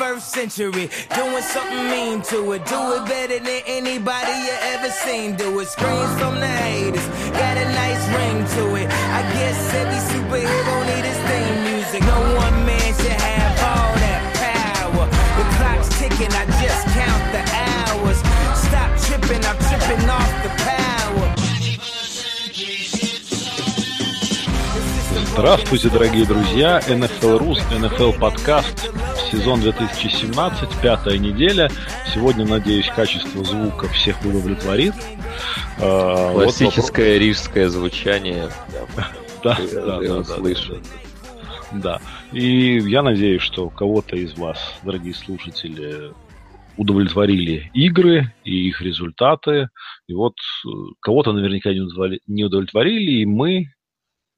21st century. Doing something mean to it. Do it better than anybody you ever seen. Do it. Screams from the haters. Got a nice ring to it. I guess every superhero need his theme music. No one man should have all that power. The clock's ticking. I just count the hours. Stop tripping. I'm tripping off the power. Здравствуйте, дорогие друзья! NFL Рус, NFL подкаст, сезон 2017, пятая неделя. Сегодня, надеюсь, качество звука всех удовлетворит. А, Классическое вот рижское звучание. Да, да, да, слышу. Да. И я надеюсь, что кого-то из вас, дорогие слушатели, удовлетворили игры и их результаты. И вот э, кого-то наверняка не удовлетворили, и мы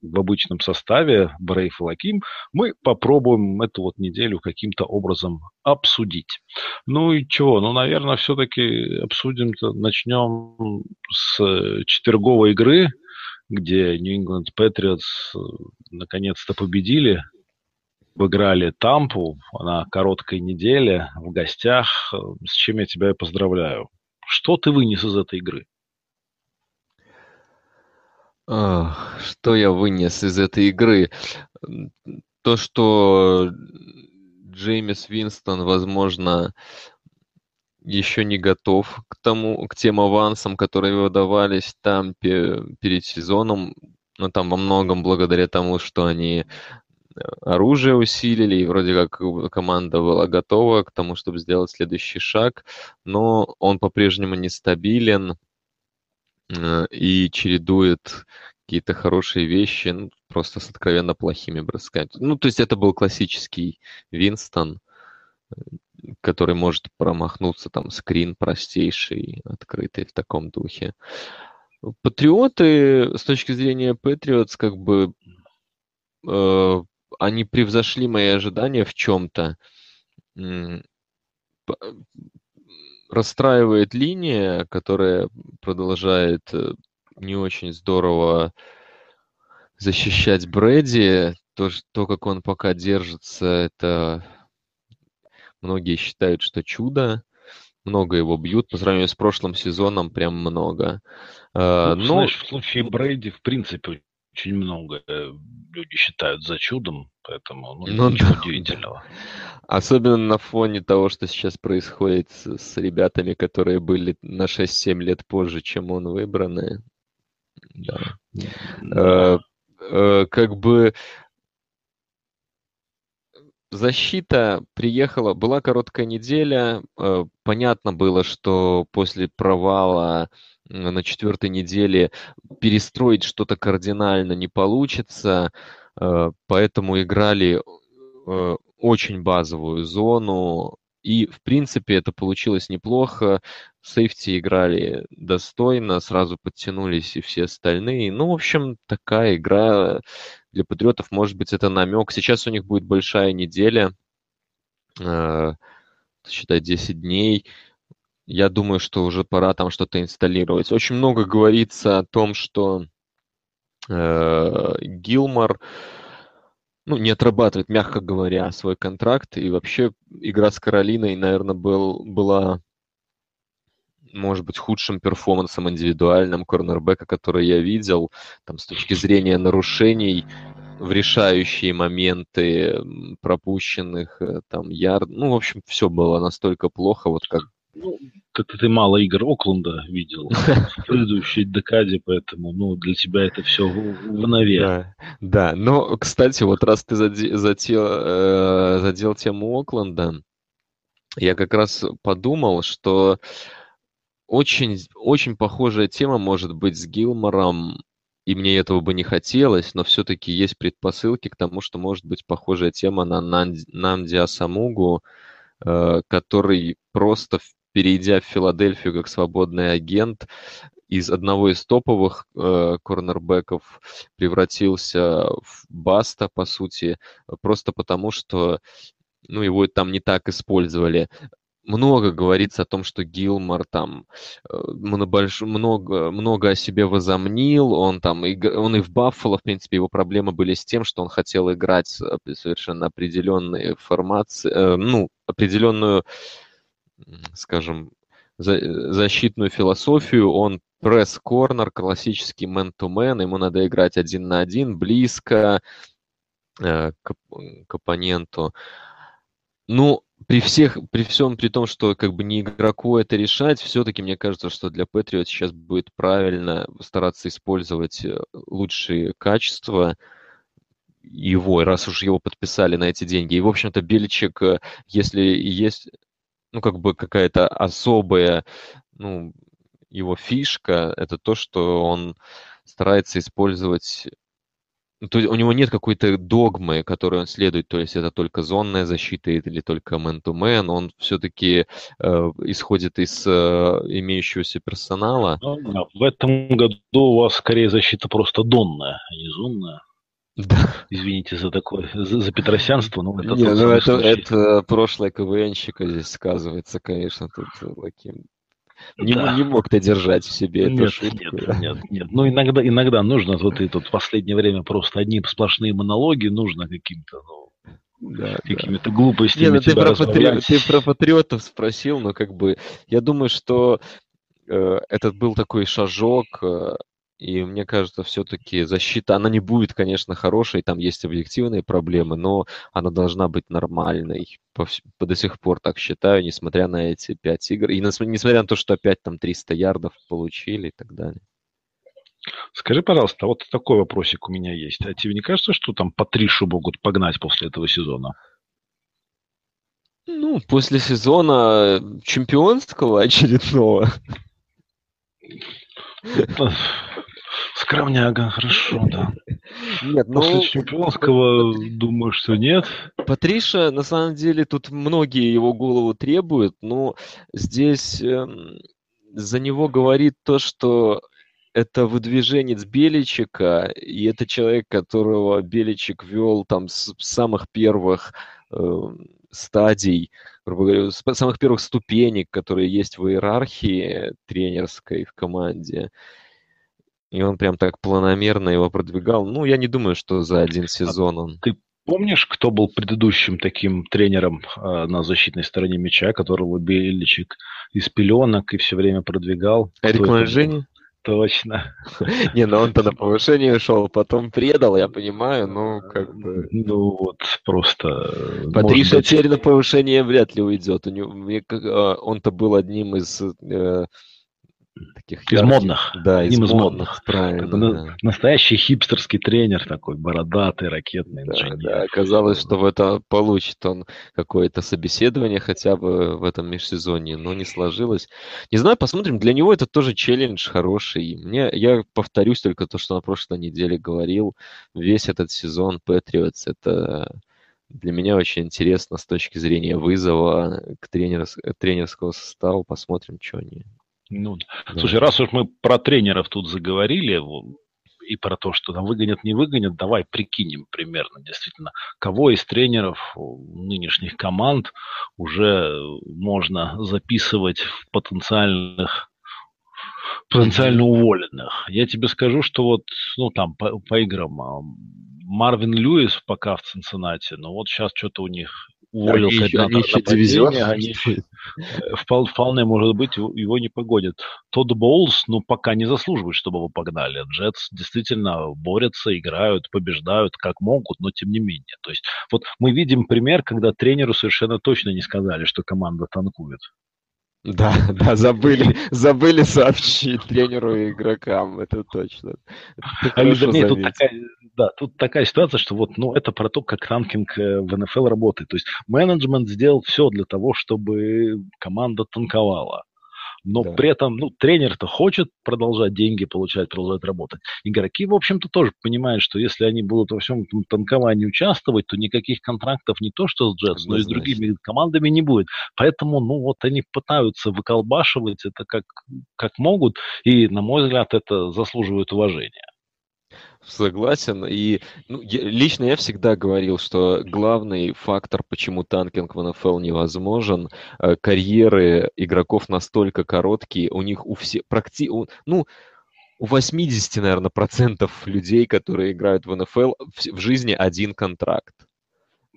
в обычном составе, Брейф и Лаким, мы попробуем эту вот неделю каким-то образом обсудить. Ну и чего? Ну, наверное, все-таки обсудим, начнем с четверговой игры, где New England Patriots э, наконец-то победили, выиграли Тампу на короткой неделе в гостях, с чем я тебя и поздравляю. Что ты вынес из этой игры? Что я вынес из этой игры? То, что Джеймис Винстон, возможно, еще не готов к тому, к тем авансам, которые выдавались там перед сезоном, но там во многом благодаря тому, что они э, оружие усилили, и вроде как команда была готова к тому, чтобы сделать следующий шаг, но он по-прежнему нестабилен, и чередует какие-то хорошие вещи, ну, просто с откровенно плохими бросками. Ну, то есть это был классический Винстон, э, который может промахнуться, там, скрин простейший, открытый в таком духе. Патриоты, с точки зрения Патриотс, как бы, э, они превзошли мои ожидания в чем-то расстраивает линия, которая продолжает э, не очень здорово защищать Брэди. То, то, как он пока держится, это многие считают, что чудо. Много его бьют. По сравнению с прошлым сезоном, прям много. А, ну, Но... Знаешь, в случае Брэди, в принципе, очень много люди считают за чудом, поэтому ну, ну ничего да. удивительного. Особенно на фоне того, что сейчас происходит с, с ребятами, которые были на 6-7 лет позже, чем он выбраны. Да. да. Э, э, как бы защита приехала, была короткая неделя, э, понятно было, что после провала на четвертой неделе перестроить что-то кардинально не получится, э, поэтому играли э, очень базовую зону, и, в принципе, это получилось неплохо. Сейфти играли достойно, сразу подтянулись и все остальные. Ну, в общем, такая игра для патриотов, может быть, это намек. Сейчас у них будет большая неделя, э, считай, 10 дней я думаю, что уже пора там что-то инсталлировать. Очень много говорится о том, что э, Гилмор ну, не отрабатывает, мягко говоря, свой контракт. И вообще игра с Каролиной, наверное, был, была, может быть, худшим перформансом индивидуальным корнербека, который я видел. Там, с точки зрения нарушений в решающие моменты пропущенных э, там ярд. Ну, в общем, все было настолько плохо, вот как ну, как-то ты мало игр Окленда видел в предыдущей декаде, поэтому ну, для тебя это все в нове. Да, да, но, кстати, вот раз ты задел, задел, э, задел тему Окленда, я как раз подумал, что очень, очень похожая тема может быть с Гилмором, и мне этого бы не хотелось, но все-таки есть предпосылки к тому, что может быть похожая тема на Нанди Асамугу, э, который просто перейдя в Филадельфию как свободный агент, из одного из топовых э, корнербеков превратился в баста, по сути, просто потому что ну, его там не так использовали. Много говорится о том, что Гилмор там э, много, много о себе возомнил, он там, он и в Баффало, в принципе, его проблемы были с тем, что он хотел играть совершенно определенные формации, э, ну, определенную, скажем, за, защитную философию. Он пресс-корнер, классический мэн-то-мэн, ему надо играть один на один, близко э, к, к оппоненту. Ну, при всех, при всем при том, что как бы не игроку это решать, все-таки мне кажется, что для Патриот сейчас будет правильно стараться использовать э, лучшие качества его, раз уж его подписали на эти деньги. И, в общем-то, Беличек, э, если есть, ну, как бы какая-то особая, ну, его фишка, это то, что он старается использовать ну, то есть у него нет какой-то догмы, которой он следует, то есть это только зонная защита или только man-to-man, он все-таки э, исходит из э, имеющегося персонала. В этом году у вас скорее защита просто донная, а не зонная. Да. Извините за такое, за, за петросянство, но это не, ну это, это прошлое КВНщика здесь сказывается, конечно, тут таким не, да. не мог ты держать в себе нет, эту шутку. Нет, нет, нет. Ну, иногда, иногда нужно, вот и тут в последнее время просто одни сплошные монологи нужно каким-то, ну, да, какими-то да. глупостями. Не, ну, ты, про патри... ты про патриотов спросил, но как бы я думаю, что э, этот был такой шажок э, и мне кажется, все-таки защита, она не будет, конечно, хорошей, там есть объективные проблемы, но она должна быть нормальной. По, по до сих пор так считаю, несмотря на эти пять игр. И на, несмотря на то, что опять там 300 ярдов получили и так далее. Скажи, пожалуйста, вот такой вопросик у меня есть. А тебе не кажется, что там по Тришу могут погнать после этого сезона? Ну, после сезона чемпионского очередного. Скромняга, хорошо, да. Нет, ну... После чемпионского думаю, что нет. Патриша, на самом деле, тут многие его голову требуют, но здесь э, за него говорит то, что это выдвиженец Беличика, и это человек, которого Беличик вел там с самых первых э, стадий, грубо говоря, с самых первых ступенек, которые есть в иерархии тренерской в команде и он прям так планомерно его продвигал. Ну, я не думаю, что за один сезон он... Ты помнишь, кто был предыдущим таким тренером э, на защитной стороне мяча, которого Беличик из пеленок и все время продвигал? Эрик Манжини? Точно. Не, ну он-то на повышение ушел, потом предал, я понимаю, но как бы... Ну вот, просто... Э, Патриша теперь на повышение вряд ли уйдет. У него, а, он-то был одним из э, таких из ярких, модных. Да, одним из модных. модных правильно. Да. Настоящий хипстерский тренер такой, бородатый, ракетный да, инженер. Да, оказалось, что в это получит он какое-то собеседование хотя бы в этом межсезонье, но не сложилось. Не знаю, посмотрим. Для него это тоже челлендж хороший. Мне, я повторюсь только то, что на прошлой неделе говорил. Весь этот сезон Patriots это для меня очень интересно с точки зрения вызова к тренерс, тренерского состава. Посмотрим, что они ну, да. Слушай, раз уж мы про тренеров тут заговорили, и про то, что там выгонят, не выгонят, давай прикинем примерно, действительно, кого из тренеров нынешних команд уже можно записывать в потенциальных потенциально уволенных. Я тебе скажу, что вот, ну, там, по, по играм, а, Марвин Льюис пока в Цинциннате, но вот сейчас что-то у них уволил они, координатора дивизион. Они, э, вполне, может быть, его не погодят. Тодд Боулс, ну, пока не заслуживает, чтобы его погнали. Джетс действительно борются, играют, побеждают, как могут, но тем не менее. То есть вот мы видим пример, когда тренеру совершенно точно не сказали, что команда танкует. Да, да, забыли, забыли сообщить тренеру и игрокам, это точно. Это а вернее, тут такая, да, тут такая ситуация, что вот, ну, это про то, как ранкинг э, в НФЛ работает. То есть менеджмент сделал все для того, чтобы команда танковала но да. при этом, ну, тренер-то хочет продолжать деньги получать, продолжать работать. Игроки, в общем-то, тоже понимают, что если они будут во всем этом танковании участвовать, то никаких контрактов не то что с Джетс, но и с другими командами не будет. Поэтому, ну, вот они пытаются выколбашивать это как, как могут, и, на мой взгляд, это заслуживает уважения. Согласен. И ну, я, лично я всегда говорил, что главный фактор, почему танкинг в НФЛ невозможен, э, карьеры игроков настолько короткие, у них у всех практи, у, ну у 80, наверное, процентов людей, которые играют в НФЛ, в, в жизни один контракт.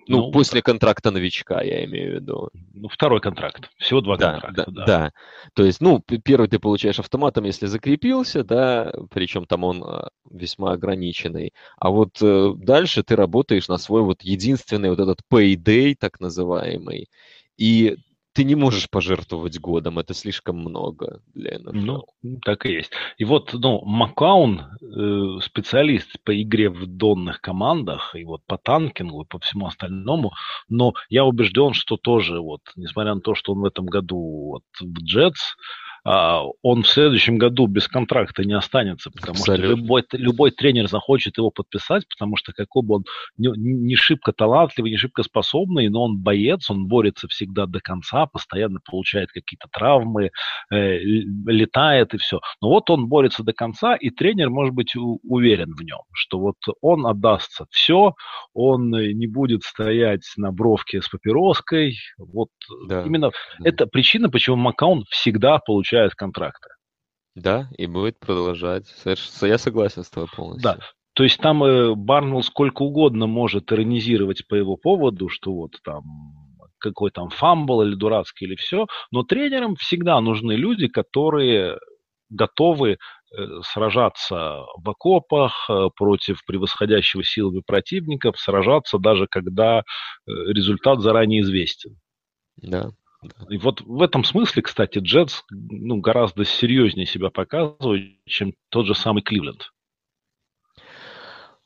Ну, ну после контракта новичка, я имею в виду. Ну, второй контракт. Всего два да, контракта, да, да. Да. То есть, ну, первый ты получаешь автоматом, если закрепился, да, причем там он а, весьма ограниченный. А вот э, дальше ты работаешь на свой вот единственный вот этот payday, так называемый. И ты не можешь пожертвовать годом, это слишком много для НФЛ. Ну, так и есть. И вот, ну, Макаун, э, специалист по игре в донных командах, и вот по танкингу, и по всему остальному, но я убежден, что тоже вот, несмотря на то, что он в этом году вот, в Джетс, он в следующем году без контракта не останется, потому Абсолютно. что любой, любой тренер захочет его подписать, потому что какой бы он не, не шибко талантливый, не шибко способный, но он боец, он борется всегда до конца, постоянно получает какие-то травмы, э, летает и все. Но вот он борется до конца, и тренер может быть уверен в нем, что вот он отдастся все, он не будет стоять на бровке с папироской. Вот да. именно да. это причина, почему Макаун всегда получает получает контракты. Да, и будет продолжать. Я согласен с тобой полностью. Да, то есть там э, Барнелл сколько угодно может иронизировать по его поводу, что вот там какой там fumble или дурацкий или все, но тренерам всегда нужны люди, которые готовы э, сражаться в окопах э, против превосходящего силами противников, сражаться даже когда результат заранее известен. Да, и вот в этом смысле, кстати, Джетс ну, гораздо серьезнее себя показывает, чем тот же самый Кливленд.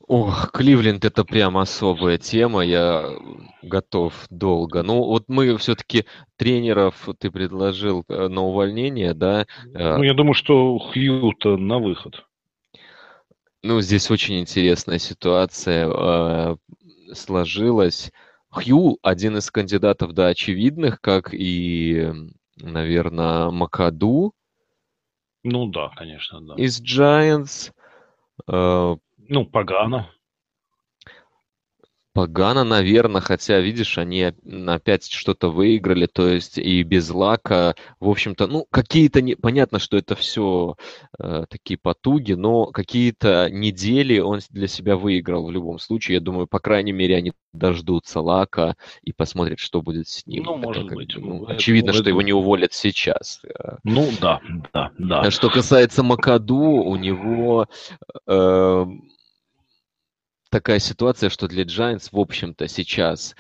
Ох, Кливленд это прям особая тема, я готов долго. Ну, вот мы все-таки тренеров ты предложил э, на увольнение, да? Э, ну, я думаю, что Хьюта на выход. Ну, здесь очень интересная ситуация э, сложилась. Хью один из кандидатов, да, очевидных, как и, наверное, Макаду. Ну да, конечно, да. Из Giants. Э, ну, Пагана. Погано, наверное, хотя, видишь, они опять что-то выиграли, то есть и без лака, в общем-то, ну, какие-то, не... понятно, что это все э, такие потуги, но какие-то недели он для себя выиграл в любом случае. Я думаю, по крайней мере, они дождутся лака и посмотрят, что будет с ним. Ну, может как, быть. Ну, очевидно, это, что его не уволят сейчас. Ну, да, да, да. Что касается Макаду, у него... Э, такая ситуация, что для Giants, в общем-то, сейчас,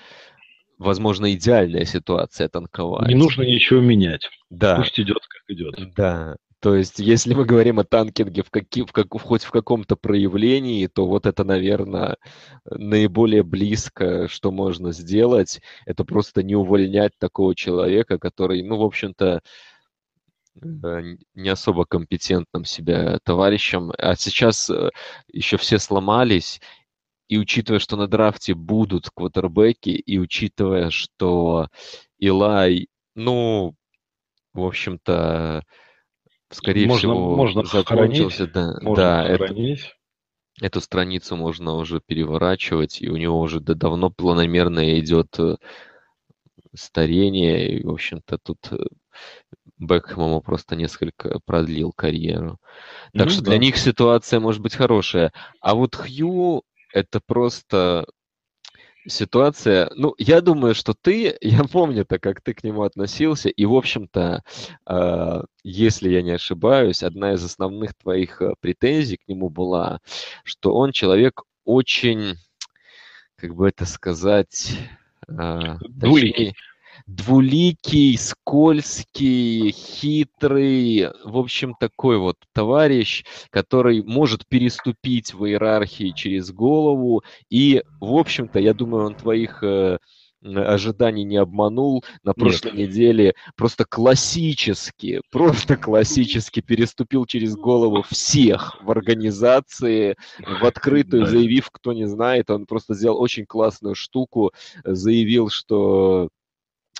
возможно, идеальная ситуация танковать. Не нужно ничего менять. Да. Пусть идет, как идет. Да. То есть, если мы говорим о танкинге в каки, в как, хоть в каком-то проявлении, то вот это, наверное, наиболее близко, что можно сделать. Это просто не увольнять такого человека, который, ну, в общем-то, э, не особо компетентным себя товарищем. А сейчас э, еще все сломались, и учитывая, что на драфте будут квотербеки, и учитывая, что Илай, ну, в общем-то, скорее можно, всего, можно закончился. Да, можно да это, эту страницу можно уже переворачивать, и у него уже давно планомерно идет э, старение, и, в общем-то, тут э, Бекхэм ему просто несколько продлил карьеру. Так ну, что да. для них ситуация может быть хорошая. А вот Хью, это просто ситуация. Ну, я думаю, что ты, я помню-то, как ты к нему относился, и, в общем-то, э, если я не ошибаюсь, одна из основных твоих э, претензий к нему была, что он человек очень, как бы это сказать, э, точнее, двуликий, скользкий, хитрый, в общем, такой вот товарищ, который может переступить в иерархии через голову. И, в общем-то, я думаю, он твоих э, ожиданий не обманул. На прошлой Нет. неделе просто классически, просто классически переступил через голову всех в организации, в открытую, заявив, кто не знает, он просто сделал очень классную штуку, заявил, что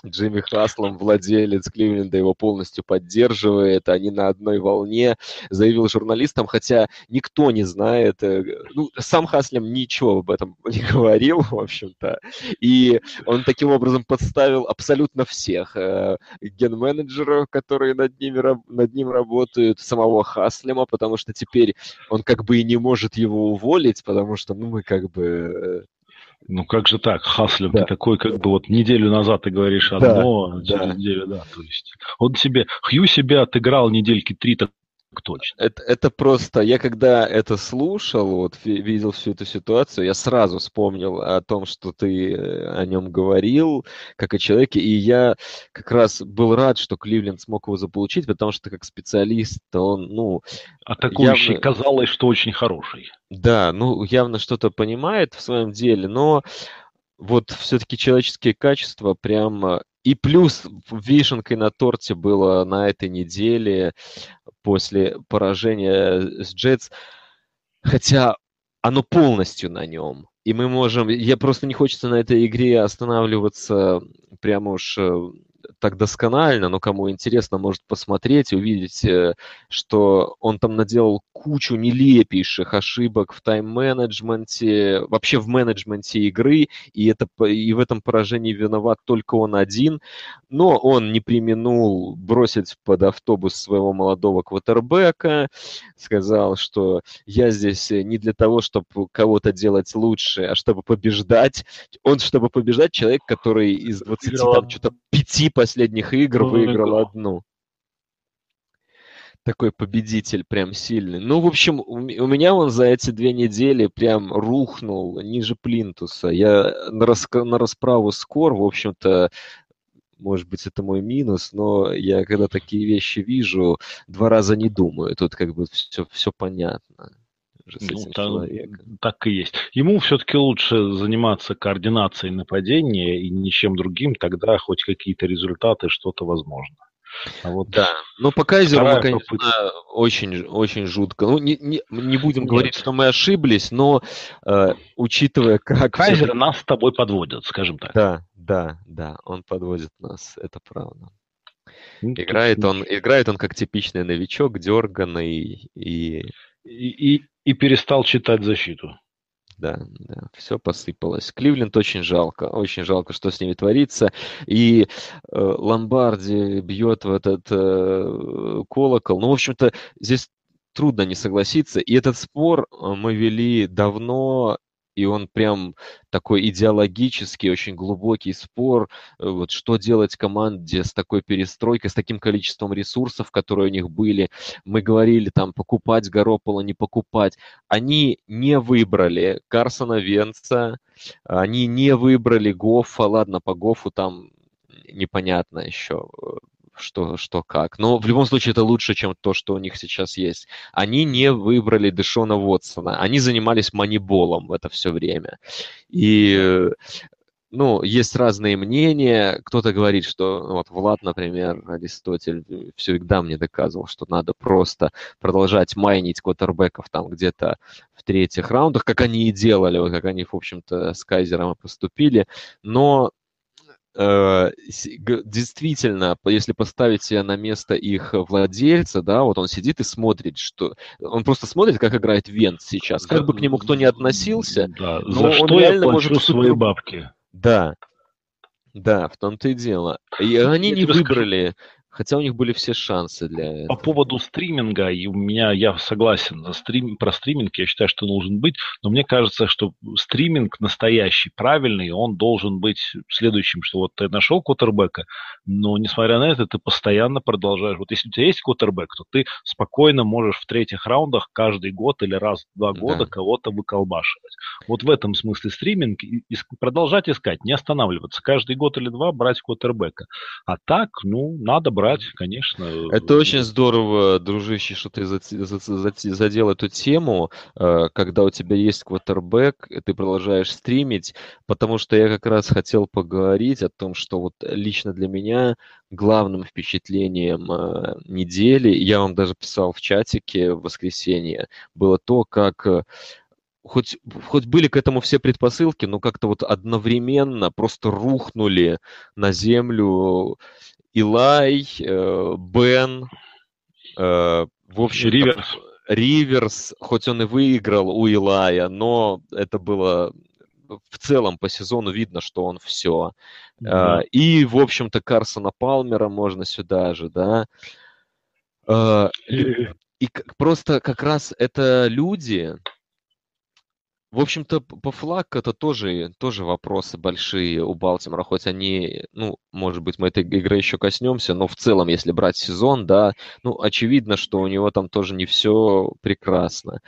Джимми Хаслом, владелец Кливленда, его полностью поддерживает, они на одной волне, заявил журналистам, хотя никто не знает, э, ну, сам Хаслем ничего об этом не говорил, в общем-то, и он таким образом подставил абсолютно всех, э, ген-менеджеров, которые над, ними, над ним работают, самого Хаслема, потому что теперь он как бы и не может его уволить, потому что, ну, мы как бы Ну как же так, Хаслер, да. ты такой, как бы вот неделю назад ты говоришь одно, да, а через да. неделю, да, то есть он себе, Хью себя отыграл недельки три так точно. Это, это просто, я когда это слушал, вот видел всю эту ситуацию, я сразу вспомнил о том, что ты э, о нем говорил, как о человеке, и я как раз был рад, что Кливленд смог его заполучить, потому что как специалист он, ну... Атакующий явно... казалось, что очень хороший. Да, ну явно что-то понимает в своем деле, но вот все-таки человеческие качества прям и плюс вишенкой на торте было на этой неделе после поражения с Джетс, хотя оно полностью на нем. И мы можем... Я просто не хочется на этой игре останавливаться прямо уж э, так досконально, но кому интересно, может посмотреть и увидеть, э, что он там наделал кучу нелепейших ошибок в тайм-менеджменте, вообще в менеджменте игры, и, это, и в этом поражении виноват только он один, но он не применул бросить под автобус своего молодого квотербека, сказал, что я здесь не для того, чтобы кого-то делать лучше, а чтобы побеждать. Он, чтобы побеждать, человек, который из 20, там, что-то пяти последних игр выиграл одну такой победитель прям сильный. Ну, в общем, у меня он за эти две недели прям рухнул ниже плинтуса. Я на, раска- на расправу скор, в общем-то, может быть, это мой минус, но я когда такие вещи вижу, два раза не думаю. Тут как бы все, все понятно. Ну, так, так и есть. Ему все-таки лучше заниматься координацией нападения и ничем другим, тогда хоть какие-то результаты, что-то возможно. А вот да, ну по Кайзеру мы, конечно, попытка. очень, очень жутко. Ну, не, не, не будем Нет. говорить, что мы ошиблись, но э, учитывая, как... Кайзер все... нас с тобой подводит, скажем так. Да, да, да, он подводит нас, это правда. Ну, играет, он, играет он как типичный новичок, дерганный и... И, и, перестал читать защиту да, да, все посыпалось. Кливленд очень жалко, очень жалко, что с ними творится. И э, Ломбарди бьет в этот э, колокол. Ну, в общем-то, здесь трудно не согласиться. И этот спор э, мы вели давно, и он прям такой идеологический, очень глубокий спор, э, вот что делать команде с такой перестройкой, с таким количеством ресурсов, которые у них были. Мы говорили там покупать Garoppolo, не покупать. Они не выбрали Карсона Венца, они не выбрали Гоффа, ладно, по Гофу там непонятно еще, что, что как. Но в любом случае это лучше, чем то, что у них сейчас есть. Они не выбрали Дэшона Уотсона. Они занимались маниболом в это все время. И ну, есть разные мнения. Кто-то говорит, что ну, вот Влад, например, Аристотель всегда мне доказывал, что надо просто продолжать майнить квотербеков там где-то в третьих раундах, как они и делали, вот как они, в общем-то, с Кайзером поступили. Но Э, действительно, если поставить себя на место их владельца, да, вот он сидит и смотрит, что он просто смотрит, как играет Вент сейчас, как бы к нему кто ни относился, да, но за он что я плачу может свои бабки. Да, да, в том-то и дело. И они я не выбрали скажу. Хотя у них были все шансы для этого. По поводу стриминга, и у меня, я согласен, за стрим, про стриминг я считаю, что должен быть, но мне кажется, что стриминг настоящий, правильный, он должен быть следующим, что вот ты нашел кутербека, но несмотря на это, ты постоянно продолжаешь. Вот если у тебя есть кутербек, то ты спокойно можешь в третьих раундах каждый год или раз в два года да. кого-то выколбашивать. Вот в этом смысле стриминг, и, и продолжать искать, не останавливаться. Каждый год или два брать кутербека. А так, ну, надо брать брать, конечно. Это очень здорово, дружище, что ты задел эту тему, э, когда у тебя есть квотербек, ты продолжаешь стримить, потому что я как раз хотел поговорить о том, что вот лично для меня главным впечатлением э, недели, я вам даже писал в чатике в воскресенье, было то, как э, хоть, хоть были к этому все предпосылки, но как-то вот одновременно просто рухнули на землю Илай, э, Бен, э, в общем, Риверс. Риверс, хоть он и выиграл у Илая, но это было в целом по сезону видно, что он все. Да. Э, и, в общем-то, Карсона Палмера можно сюда же, да. И просто как раз это люди, В общем-то, по флаг это тоже, тоже вопросы большие у Балтимора, хоть они, ну, может быть, мы этой игры еще коснемся, но в целом, если брать сезон, да, ну, очевидно, что у него там тоже не все прекрасно.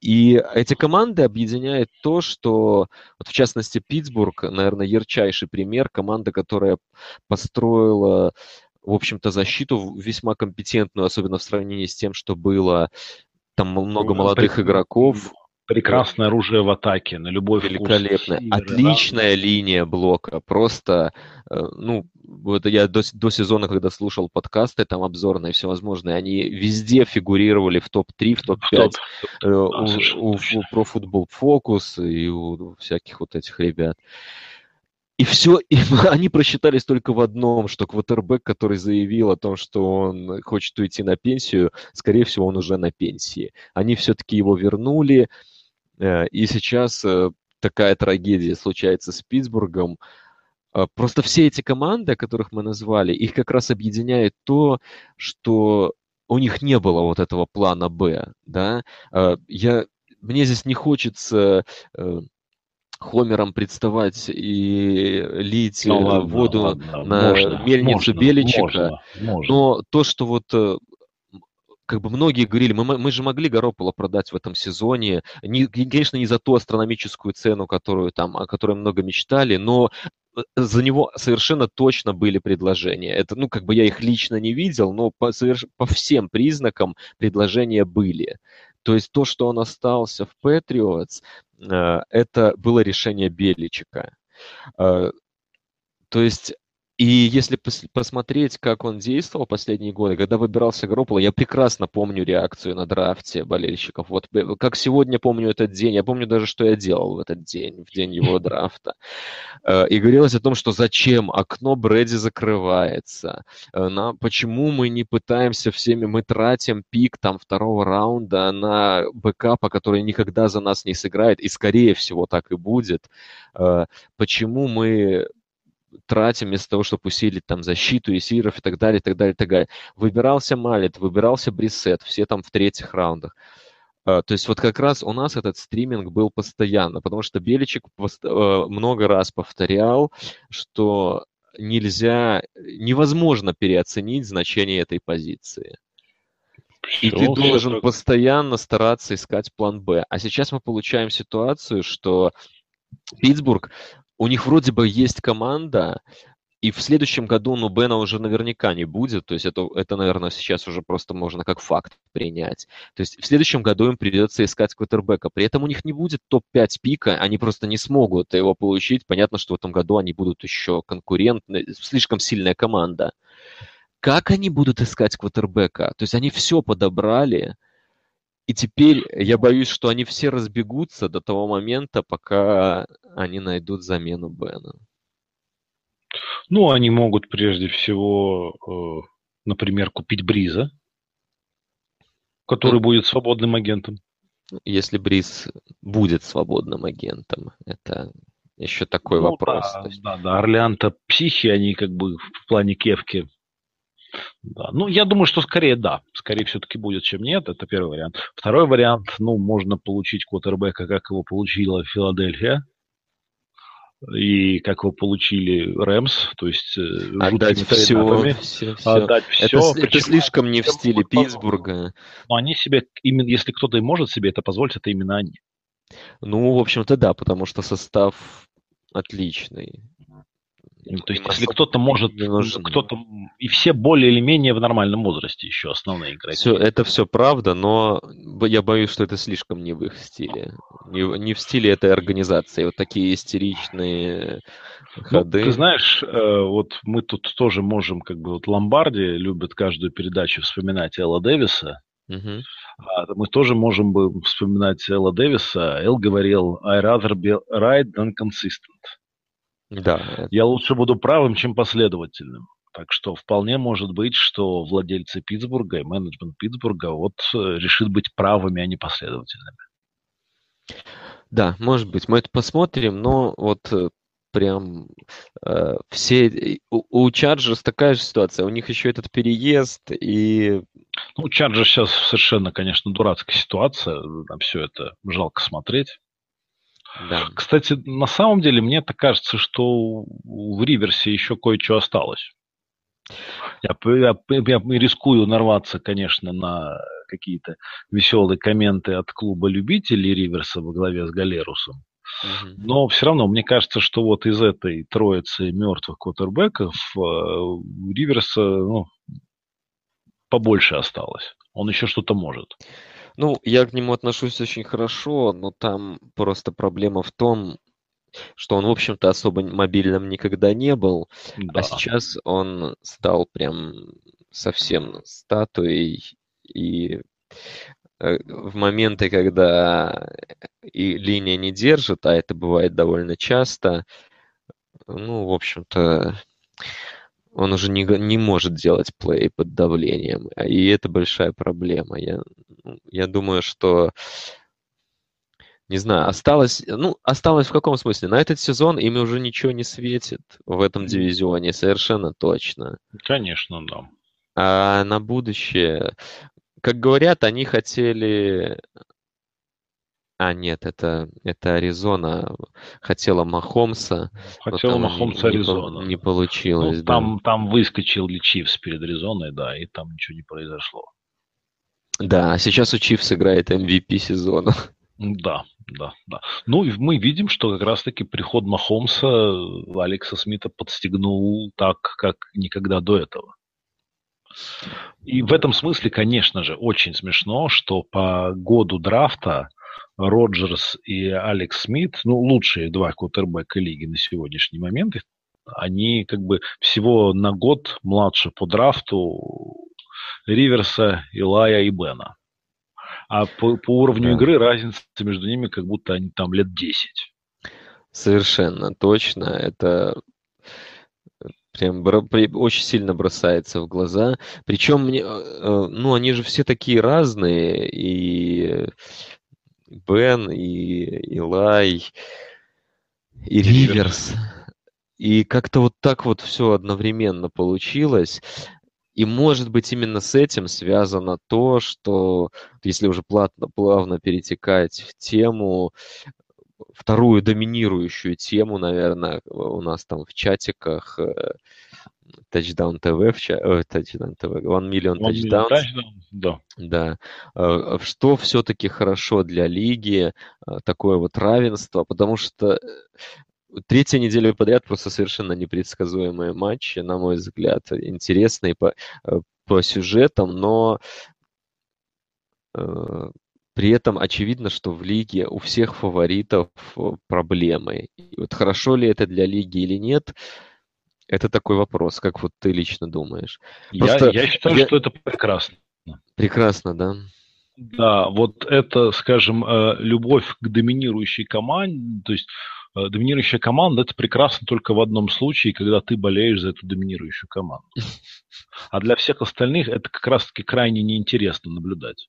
И эти команды объединяет то, что, вот в частности, Питтсбург, наверное, ярчайший пример, команда, которая построила в общем-то, защиту весьма компетентную, особенно в сравнении с тем, что было. Там много ну, молодых игроков. Прекрасное оружие в атаке, на любой Великолепно. Вкус. Отличная да. линия блока. Просто, э, ну, вот я до, до сезона, когда слушал подкасты, там обзорные всевозможные, они везде фигурировали в топ-3, в топ-5 э, у, у, у, про футбол фокус и у всяких вот этих ребят. И все, и они просчитались только в одном, что квотербек, который заявил о том, что он хочет уйти на пенсию, скорее всего, он уже на пенсии. Они все-таки его вернули, и сейчас э, такая трагедия случается с Питтсбургом. А, просто все эти команды, которых мы назвали, их как раз объединяет то, что у них не было вот этого плана Б, да. Я, мне здесь не хочется э, Хомером представать и лить ну, ладно, воду ладно, на можно, мельницу можно, Беличика. Можно, можно. Но то, что вот как бы многие говорили, мы, мы же могли Garoppolo продать в этом сезоне, не, конечно, не за ту астрономическую цену, которую там, о которой много мечтали, но э, за него совершенно точно были предложения. Это, ну, как бы я их лично не видел, но по, соверш... по всем признакам предложения были. То есть то, что он остался в Patriots, э, это было решение Беличика. Э, то есть и если пос посмотреть, как он действовал последние годы, когда выбирался Гропола, я прекрасно помню реакцию на драфте болельщиков. Вот э, как сегодня помню этот день, я помню даже, что я делал в этот день, в день его драфта. Э, и говорилось о том, что зачем окно Брэди закрывается, э, на, почему мы не пытаемся всеми, мы тратим пик там второго раунда на бэкапа, который никогда за нас не сыграет, и скорее всего так и будет. Почему мы тратим вместо того, чтобы усилить там защиту, эсиров и так далее, и так далее, и так далее. Выбирался Малет, выбирался Брисет, все там в третьих раундах. Uh, то есть вот как раз у нас этот стриминг был постоянно, потому что Беличек uh, много раз повторял, что нельзя, невозможно переоценить значение этой позиции. И ты должен постоянно стараться искать план Б. А сейчас мы получаем ситуацию, что Питтсбург у них вроде бы есть команда, и в следующем году, ну, Бена уже наверняка не будет, то есть это, это, наверное, сейчас уже просто можно как факт принять. То есть в следующем году им придется искать квотербека. При этом у них не будет топ-5 пика, они просто не смогут его получить. Понятно, что в этом году они будут еще конкурентны, слишком сильная команда. Как они будут искать квотербека? То есть они все подобрали, и теперь я боюсь, что они все разбегутся до того момента, пока они найдут замену Бена. Ну, они могут прежде всего, э, например, купить Бриза, который будет свободным агентом. Если Бриз будет свободным агентом, это еще такой ну, вопрос. Да, да, да, Орлеан-то психи, они как бы в плане кевки да. Ну, я думаю, что скорее да. Скорее все-таки будет, чем нет. Это первый вариант. Второй вариант, ну, можно получить квотербека, как его получила Филадельфия. И как его получили Рэмс, то есть э, отдать все, все, все. Отдать все. Это, это слишком не в стиле Питтсбурга. Но они себе, именно если кто-то и может себе это позволить, это именно они. Ну, в общем-то, да, потому что состав отличный. Ну, то есть, если кто-то может, кто-то и все более или менее в нормальном возрасте еще основные игроки. Все, это все правда, но я боюсь, что это слишком не в их стиле, не, не в стиле этой организации. Вот такие истеричные ходы. Ну, ты знаешь, э, вот мы тут тоже можем, как бы вот Ломбарди любит каждую передачу вспоминать Элла Дэвиса. Угу. Мы тоже можем бы вспоминать Элла Дэвиса. Эл говорил, I rather be right than consistent. Да. Я лучше буду правым, чем последовательным. Так что вполне может быть, что владельцы Питтсбурга и менеджмент Питтсбурга вот э, решит быть правыми, а не последовательными. Да, может быть, мы это посмотрим, но вот э, прям э, все... У, у Chargers такая же ситуация, у них еще этот переезд и... Ну, у Chargers сейчас совершенно, конечно, дурацкая ситуация, на все это жалко смотреть. Да. Кстати, на самом деле, мне так кажется, что в Риверсе еще кое-что осталось. Я, я, я рискую нарваться, конечно, на какие-то веселые комменты от клуба любителей Риверса во главе с Галерусом. Но все равно, мне кажется, что вот из этой троицы мертвых квотербеков э, Риверса ну, побольше осталось. Он еще что-то может. Ну, я к нему отношусь очень хорошо, но там просто проблема в том, что он, в общем-то, особо мобильным никогда не был, а да. а сейчас он стал прям совсем статуей, и э, в моменты, когда и линия не держит, а это бывает довольно часто, ну, в общем-то, он уже не, не может делать плей под давлением. И это большая проблема. Я, ну, я думаю, что не знаю, осталось, ну, осталось в каком смысле? На этот сезон им уже ничего не светит в этом дивизионе, совершенно точно. Конечно, да. А на будущее, как говорят, они хотели а, нет, это, это Аризона хотела Махомса. Хотела Махомса не, Аризона. Не, получилось, ну, да. Там, там выскочил ли Чивс перед Аризоной, да, и там ничего не произошло. Да, а сейчас у Чивс играет MVP сезона. Да, да, да. Ну, и мы видим, что как раз-таки приход Махомса Алекса Смита подстегнул так, как никогда до этого. И в этом смысле, конечно же, очень смешно, что по году драфта Роджерс и Алекс Смит, ну, лучшие два квотербека лиги на сегодняшний момент, они как бы всего на год младше по драфту Риверса, Илая и Бена. А по, по уровню да. игры разница между ними как будто они там лет 10. Совершенно точно. Это прям очень сильно бросается в глаза. Причем, э, э, ну, они же все такие разные, и Бен, и Илай, и Риверс. И как-то вот так вот все одновременно получилось. И, может быть, именно с этим связано то, что, если уже плавно, плавно перетекать в тему, вторую доминирующую тему, наверное, у нас там в чатиках э, Touchdown TV, в ча... Ой, Touchdown TV, One Million Touchdowns. Touchdown, да. Да. Э, что все-таки хорошо для лиги, э, такое вот равенство, потому что э, третья неделя подряд просто совершенно непредсказуемые матчи, на мой взгляд, интересные по, по сюжетам, но при этом очевидно, что в лиге у всех фаворитов проблемы. И вот хорошо ли это для лиги или нет, это такой вопрос, как вот ты лично думаешь? Просто я, я считаю, я... что это прекрасно. Прекрасно, да? Да, вот это, скажем, э, любовь к доминирующей команде, то есть э, доминирующая команда это прекрасно только в одном случае, когда ты болеешь за эту доминирующую команду. А для всех остальных это как раз-таки крайне неинтересно наблюдать.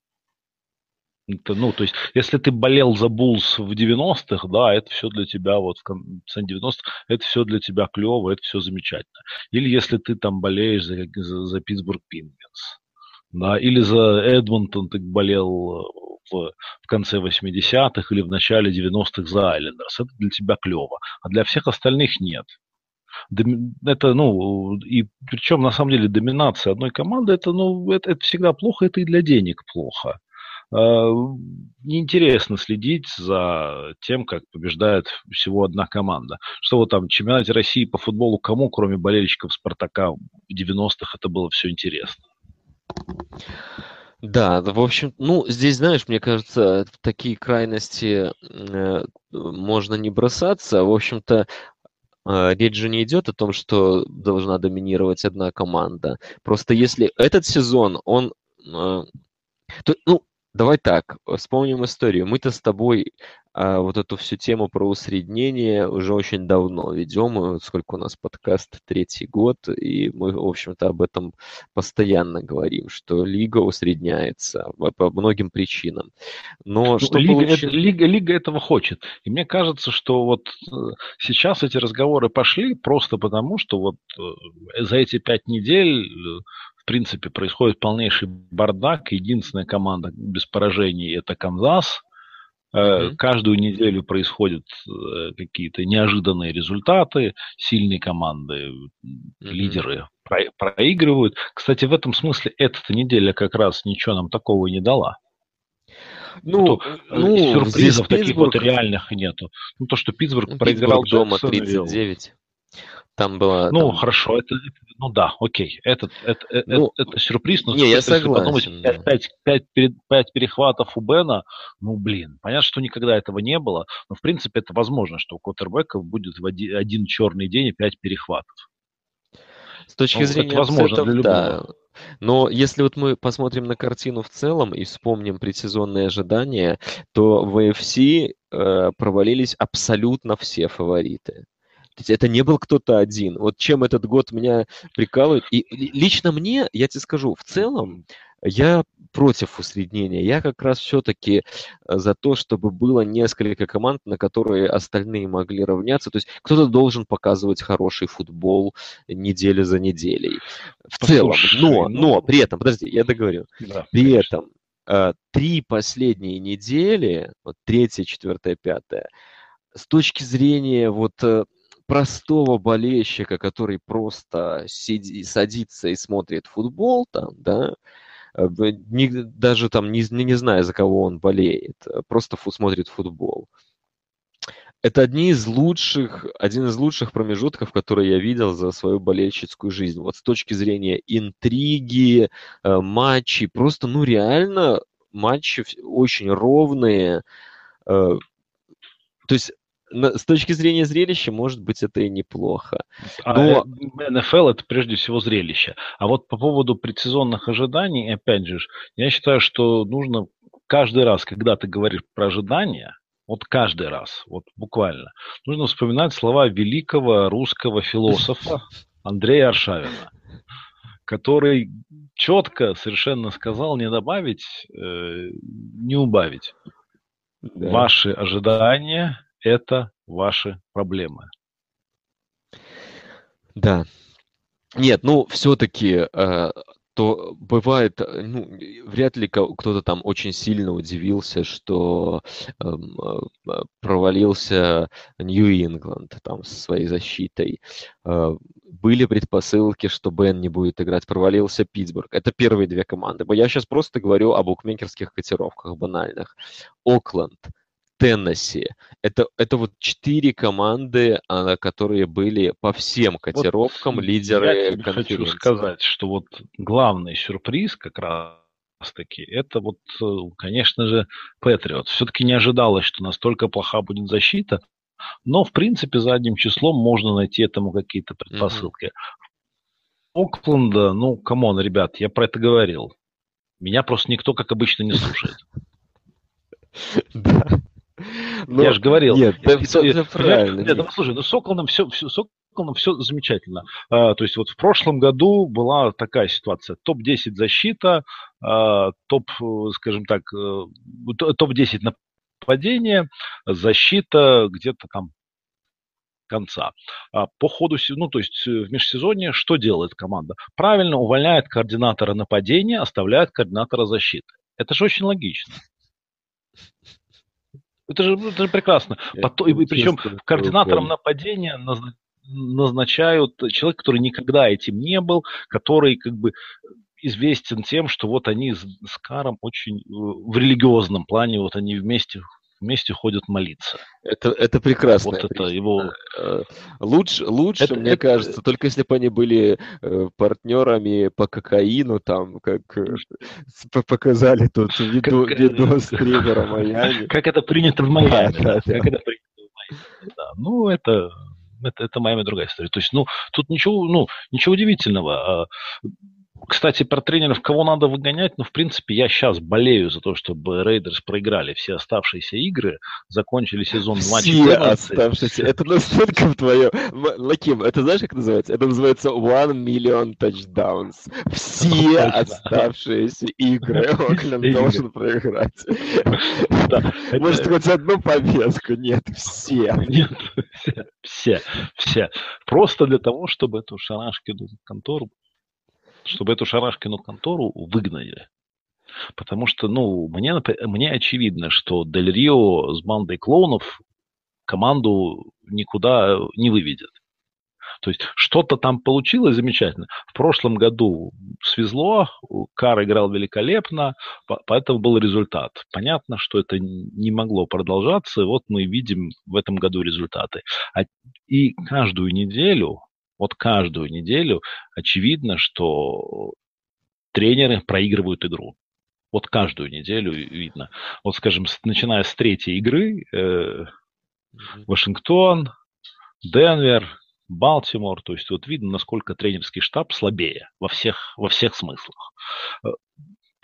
Это, ну, то есть, если ты болел за Буллс в 90-х, да, это все для тебя, вот в конце 90-х, это все для тебя клево, это все замечательно. Или если ты там болеешь за, за, за Питтсбург Пингвинс, да, или за Эдмонтон ты болел в, в конце 80-х или в начале 90-х за Айлендерс, это для тебя клево, а для всех остальных нет. Это, ну, и причем, на самом деле, доминация одной команды, это, ну, это, это всегда плохо, это и для денег плохо. Э, неинтересно следить за тем, как побеждает всего одна команда. Что вот там, чемпионате России по футболу кому, кроме болельщиков «Спартака» в 90-х, это было все интересно? Да, в общем, ну, здесь, знаешь, мне кажется, в такие крайности э, можно не бросаться. В общем-то, э, речь же не идет о том, что должна доминировать одна команда. Просто если этот сезон, он... Э, то, ну, Давай так, вспомним историю. Мы-то с тобой а, вот эту всю тему про усреднение уже очень давно ведем. Сколько у нас подкаст? Третий год. И мы, в общем-то, об этом постоянно говорим, что лига усредняется по многим причинам. Но ну, что лига, получ... это, лига, лига этого хочет. И мне кажется, что вот э, сейчас эти разговоры пошли просто потому, что вот э, за эти пять недель э, принципе, происходит полнейший бардак. Единственная команда без поражений – это Канзас. Mm-hmm. Каждую неделю происходят э, какие-то неожиданные результаты, сильные команды, mm-hmm. лидеры про- проигрывают. Кстати, в этом смысле эта неделя как раз ничего нам такого не дала. Ну, то, ну сюрпризов таких Питтсбург... вот реальных нету. Ну, то, что Питтсбург ну, проиграл дома 39. Там было... Ну, там... хорошо, это, ну да, окей, это, это, э, ну, это, это сюрприз, но не, я согласен, подумать, 5, 5, 5, 5 перехватов у Бена, ну, блин, понятно, что никогда этого не было, но, в принципе, это возможно, что у Коттербека будет в один, один черный день и 5 перехватов. С точки ну, зрения это возможно цветов, для любого. да. Но если вот мы посмотрим на картину в целом и вспомним предсезонные ожидания, то в AFC э, провалились абсолютно все фавориты это не был кто-то один. Вот чем этот год меня прикалывает. И лично мне, я тебе скажу, в целом я против усреднения. Я как раз все-таки э, за то, чтобы было несколько команд, на которые остальные могли равняться. То есть кто-то должен показывать хороший футбол неделя за неделей. В Послушай, целом. Но, ну... но при этом, подожди, я договорю. Да, при конечно. этом э, три последние недели, вот третья, четвертая, пятая, с точки зрения вот э, простого болельщика, который просто сиди, садится и смотрит футбол там, да, э, не, даже там не, не зная, за кого он болеет, э, просто фу, смотрит футбол. Это одни из лучших, один из лучших промежутков, которые я видел за свою болельщицкую жизнь. Вот с точки зрения интриги, э, матчей, просто, ну, реально матчи очень ровные. То есть с точки зрения зрелища, может быть, это и неплохо. А, Но... А НФЛ это прежде всего зрелище. А вот по поводу предсезонных ожиданий, опять же, я считаю, что нужно каждый раз, когда ты говоришь про ожидания, вот каждый раз, вот буквально, нужно вспоминать слова великого русского философа Андрея Аршавина, который четко совершенно сказал не добавить, э, не убавить. Да. Ваши ожидания это ваши проблемы. Да. Нет, ну, все-таки э, то бывает, э, ну, вряд ли кто-то там очень сильно удивился, что эм, э, провалился Нью-Ингланд там со своей защитой. Э, были предпосылки, что Бен не будет играть, провалился Питтсбург. Это первые две команды. Я сейчас просто говорю о букмекерских котировках банальных. Окленд – Теннесси. Это, это вот четыре команды, а, которые были по всем котировкам вот лидеры я конференции. хочу сказать, что вот главный сюрприз как раз таки, это вот, э, конечно же, Патриотс. Все-таки не ожидалось, что настолько плоха будет защита, но, в принципе, задним числом можно найти этому какие-то предпосылки. Mm-hmm. Окленда, ну, come on, ребят, я про это говорил. Меня просто никто, как обычно, не слушает. Да. Но... Я же говорил. Нет, да, все, все правильно. Нет, нет. Ну, слушай, ну Соколом все, все, Соколом все замечательно. А, то есть вот в прошлом году была такая ситуация. Топ-10 защита, а, топ, скажем так, э, топ-10 нападения, защита где-то там конца. А по ходу, ну, то есть э, в межсезонье что делает команда? Правильно увольняет координатора нападения, оставляет координатора защиты. Это же очень логично. Это же, это же прекрасно. Потом, и, причем координатором нападения назначают человек, который никогда этим не был, который как бы известен тем, что вот они с, с Каром очень э, в религиозном плане, вот они вместе вместе ходят молиться. Это, это прекрасно. Вот это его... Э, лучше, лучше это, мне это... кажется, только если бы они были э, партнерами по кокаину, там, как э, показали тут виду, как, видос Тревора Майами. Как это принято в Майами. Да, да, как это принято в Майами. Да. Ну, это это, это Майами другая история. То есть, ну, тут ничего, ну, ничего удивительного. Кстати, про тренеров, кого надо выгонять, ну, в принципе, я сейчас болею за то, чтобы Рейдерс проиграли все оставшиеся игры, закончили сезон 2 Все оставшиеся. Это настолько в твое... Лаким, это знаешь, как называется? Это называется One Million Touchdowns. Все оставшиеся игры Окленд должен проиграть. Может, хоть одну повестку? Нет, все. Нет, все, все. Просто для того, чтобы эту шарашкину контору чтобы эту Шарашкину контору выгнали. Потому что, ну, мне, мне очевидно, что Дель Рио с бандой клоунов команду никуда не выведет. То есть что-то там получилось замечательно. В прошлом году свезло, Кар играл великолепно, поэтому был результат. Понятно, что это не могло продолжаться, и вот мы видим в этом году результаты. А и каждую неделю, вот каждую неделю очевидно, что тренеры проигрывают игру. Вот каждую неделю видно. Вот, скажем, начиная с третьей игры, э, Вашингтон, Денвер, Балтимор, то есть вот видно, насколько тренерский штаб слабее во всех, во всех смыслах. Э,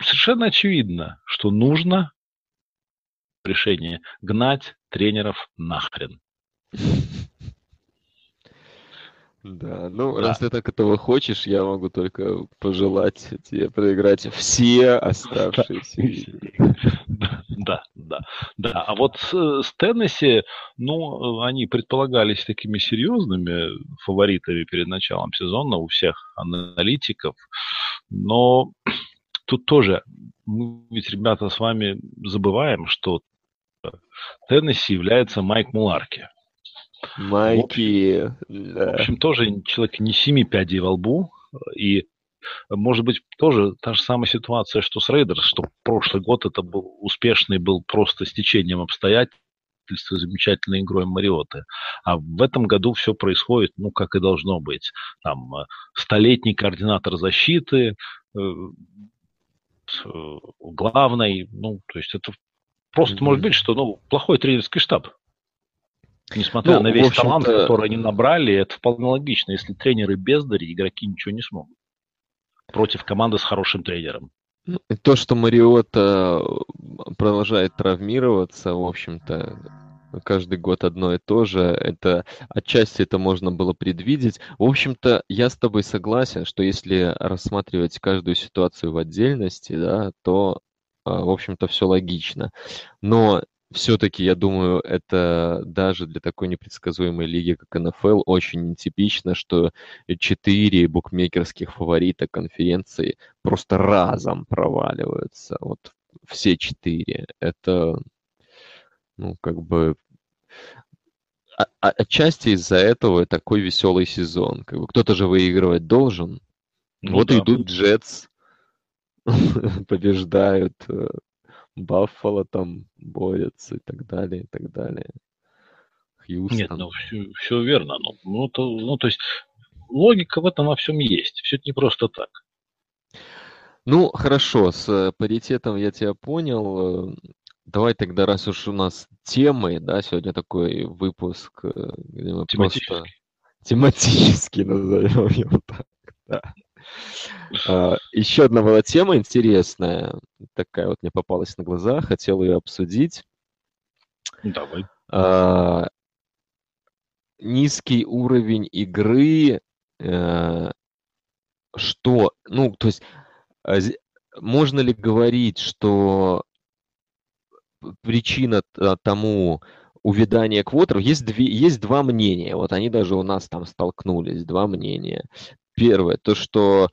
совершенно очевидно, что нужно решение гнать тренеров нахрен. Да, ну, да. раз ты так этого хочешь, я могу только пожелать тебе проиграть все оставшиеся игры. Да, да, да. А вот с, с Теннесси, ну, они предполагались такими серьезными фаворитами перед началом сезона у всех аналитиков, но тут тоже мы ведь, ребята, с вами забываем, что Теннесси является Майк Муларки. Майки. В общем, тоже человек не семи пядей во лбу. И может быть, тоже та же самая ситуация, что с Рейдерс, что прошлый год это был успешный, был просто стечением обстоятельств замечательной игрой Мариоты. А в этом году все происходит, ну, как и должно быть. Там э, столетний координатор защиты, э, э, главный, ну, то есть это просто mm-hmm. может быть, что, ну, плохой тренерский штаб. Несмотря ну, на весь талант, который они набрали, это вполне логично. Если тренеры бездари, игроки ничего не смогут. Против команды с хорошим тренером. То, что Мариота продолжает травмироваться, в общем-то, каждый год одно и то же, это отчасти это можно было предвидеть. В общем-то, я с тобой согласен, что если рассматривать каждую ситуацию в отдельности, да, то, а, в общем-то, все логично. Но все-таки, я думаю, это даже для такой непредсказуемой лиги, как НФЛ, очень нетипично, что четыре букмекерских фаворита конференции просто разом проваливаются. Вот все четыре. Это, ну, как бы... А, а, отчасти из-за этого такой веселый сезон. Как бы кто-то же выигрывать должен. Ну, вот да. идут Джетс, побеждают э, Баффало там борется и так далее, и так далее. Хьюстон. Нет, ну все, все верно. Ну, ну, то, ну, то есть логика в этом во всем есть. Все это не просто так. Ну, хорошо, с паритетом я тебя понял. Давай тогда, раз уж у нас темы, да, сегодня такой выпуск, э, где мы просто тематически назовем его так, да. А, еще одна была тема интересная, такая вот мне попалась на глаза, хотел ее обсудить. Давай. А, низкий уровень игры, э, что, ну, то есть, а, можно ли говорить, что причина тому увядания квотеров, есть, две, есть два мнения, вот они даже у нас там столкнулись, два мнения. Первое, то, что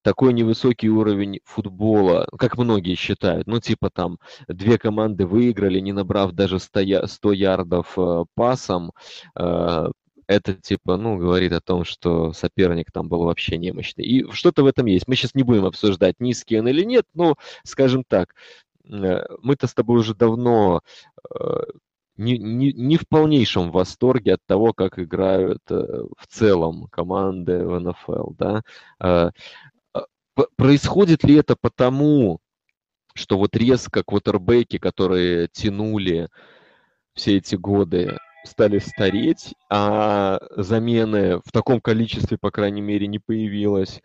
такой невысокий уровень футбола, как многие считают, ну, типа там две команды выиграли, не набрав даже 100, 100 ярдов э, пасом, э, это типа, ну, говорит о том, что соперник там был вообще немощный. И что-то в этом есть. Мы сейчас не будем обсуждать, низкий он или нет, но, скажем так, э, мы-то с тобой уже давно э, не, не, не в полнейшем восторге от того, как играют э, в целом команды в НФЛ. Да? Э, а, происходит ли это потому, что вот резко квотербеки, которые тянули все эти годы, стали стареть, а замены в таком количестве, по крайней мере, не появилось.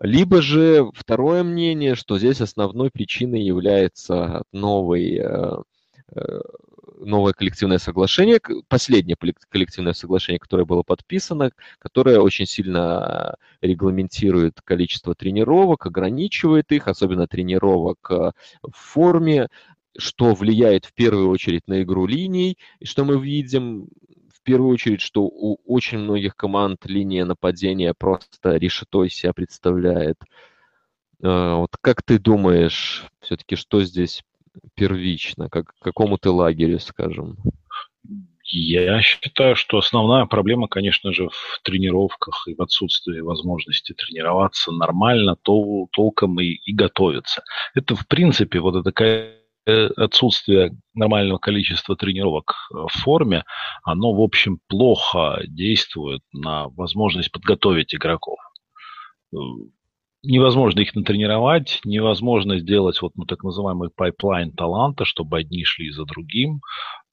Либо же второе мнение, что здесь основной причиной является новый э, новое коллективное соглашение, последнее коллективное соглашение, которое было подписано, которое очень сильно регламентирует количество тренировок, ограничивает их, особенно тренировок э, в форме, что влияет в первую очередь на игру линий, и что мы видим в первую очередь, что у очень многих команд линия нападения просто решетой себя представляет. Э, вот как ты думаешь, Все-таки что здесь первично? Как, к какому ты лагерю, скажем? Я считаю, что основная проблема, конечно же, в тренировках и в отсутствии возможности тренироваться нормально, то толком и, и готовиться. Это, в принципе, вот это э, отсутствие нормального количества тренировок в форме, оно, в общем, плохо действует на возможность подготовить игроков. Невозможно их натренировать, невозможно сделать вот ну, так называемый pipeline таланта, чтобы одни шли за другим.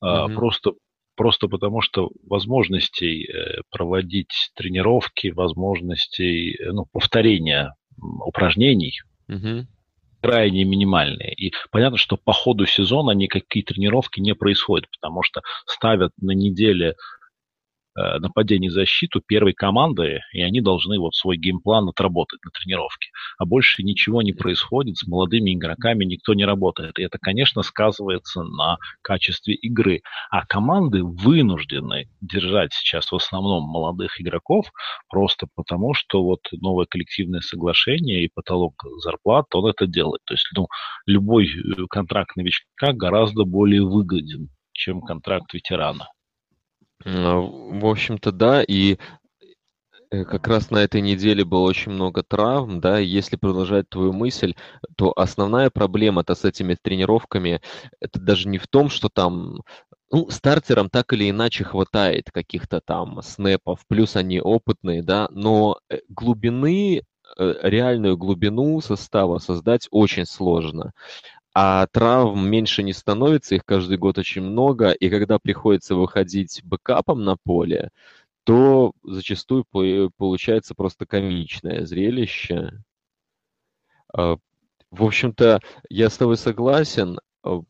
Mm-hmm. Просто просто потому что возможностей э, проводить тренировки, возможностей э, ну, повторения упражнений угу. крайне минимальные. И понятно, что по ходу сезона никакие тренировки не происходят, потому что ставят на неделе нападение и защиту первой команды, и они должны вот свой геймплан отработать на тренировке. А больше ничего не происходит, с молодыми игроками никто не работает. И это, конечно, сказывается на качестве игры. А команды вынуждены держать сейчас в основном молодых игроков, просто потому что вот новое коллективное соглашение и потолок зарплат, он это делает. То есть ну, любой э, контракт новичка гораздо более выгоден, чем контракт ветерана. А, в общем-то, да, и э, как раз на этой неделе было очень много травм, да, если продолжать твою мысль, то основная проблема-то с этими тренировками, это даже не в том, что там, ну, стартерам так или иначе хватает каких-то там снэпов, плюс они опытные, да, но э, глубины, э, реальную глубину состава создать очень сложно а травм меньше не становится, их каждый год очень много, и когда приходится выходить бэкапом на поле, то зачастую получается просто комичное зрелище. А, в общем-то, я с тобой согласен, а,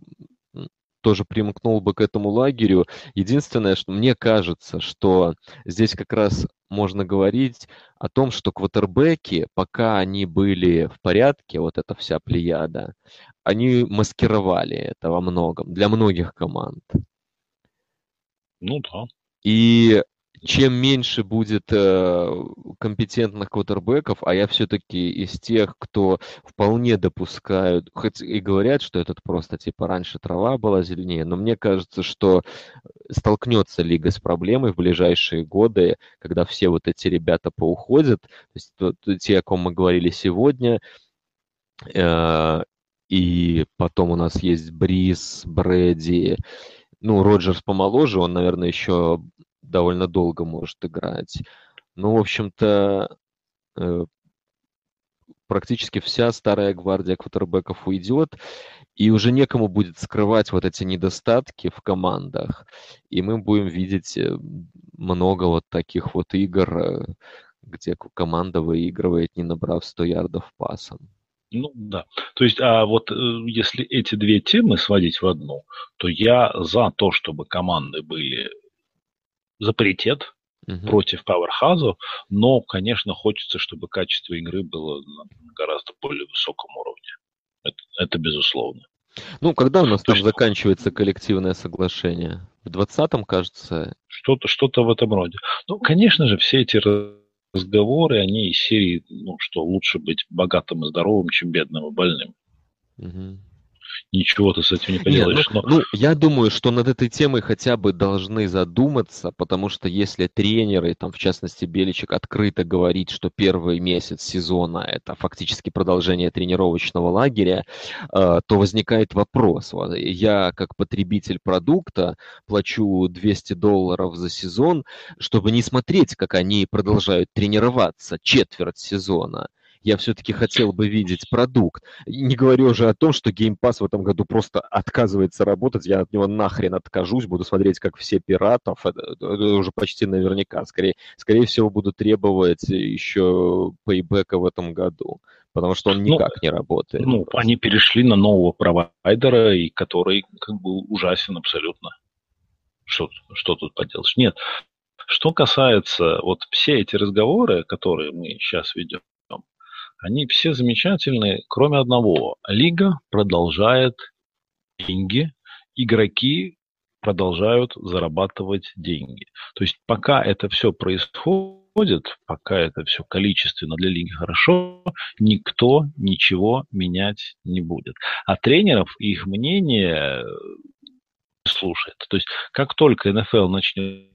тоже примкнул бы к этому лагерю. Единственное, что мне кажется, что здесь как раз можно говорить о том, что квотербеки, пока они были в порядке, вот эта вся плеяда, они маскировали это во многом, для многих команд. Ну да. И чем меньше будет э, компетентных квотербеков, а я все-таки из тех, кто вполне допускают, хоть и говорят, что этот просто типа раньше трава была зеленее, но мне кажется, что столкнется лига с проблемой в ближайшие годы, когда все вот эти ребята поуходят, то есть то, то, те, о ком мы говорили сегодня, э, и потом у нас есть Бриз, Брэди, ну, Роджерс помоложе, он, наверное, еще довольно долго может играть. Ну, в общем-то, э, практически вся старая гвардия квотербеков уйдет, и уже некому будет скрывать вот эти недостатки в командах. И мы будем видеть э, много вот таких вот игр, э, где команда выигрывает, не набрав 100 ярдов пасом. Ну да. То есть, а вот если эти две темы сводить в одну, то я за то, чтобы команды были за паритет угу. против Пауэрхазов, но, конечно, хочется, чтобы качество игры было на гораздо более высоком уровне. Это, это безусловно. Ну, когда у нас То там есть... заканчивается коллективное соглашение? В 20-м, кажется? Что-то что в этом роде. Ну, конечно же, все эти разговоры, они из серии, ну, что лучше быть богатым и здоровым, чем бедным и больным. Угу ничего ты с этим не поделаешь. Не, ну, но... ну, я думаю, что над этой темой хотя бы должны задуматься, потому что если тренеры, там, в частности, Беличек открыто говорит, что первый месяц сезона это фактически продолжение тренировочного лагеря, э, то возникает вопрос. Я, как потребитель продукта, плачу 200 долларов за сезон, чтобы не смотреть, как они продолжают тренироваться четверть сезона я все-таки хотел бы видеть продукт. Не говорю уже о том, что Game Pass в этом году просто отказывается работать, я от него нахрен откажусь, буду смотреть, как все пиратов, это, это уже почти наверняка. Скорее, скорее всего, буду требовать еще пейбека в этом году, потому что он ну, никак ну, не работает. Ну, просто. они перешли на нового провайдера, и который как бы ужасен абсолютно. Что, что тут поделаешь? Нет, что касается вот все эти разговоры, которые мы сейчас ведем, они все замечательные, кроме одного. Лига продолжает деньги, игроки продолжают зарабатывать деньги. То есть пока это все происходит, пока это все количественно для лиги хорошо, никто ничего менять не будет. А тренеров их мнение слушает. То есть как только НФЛ начнет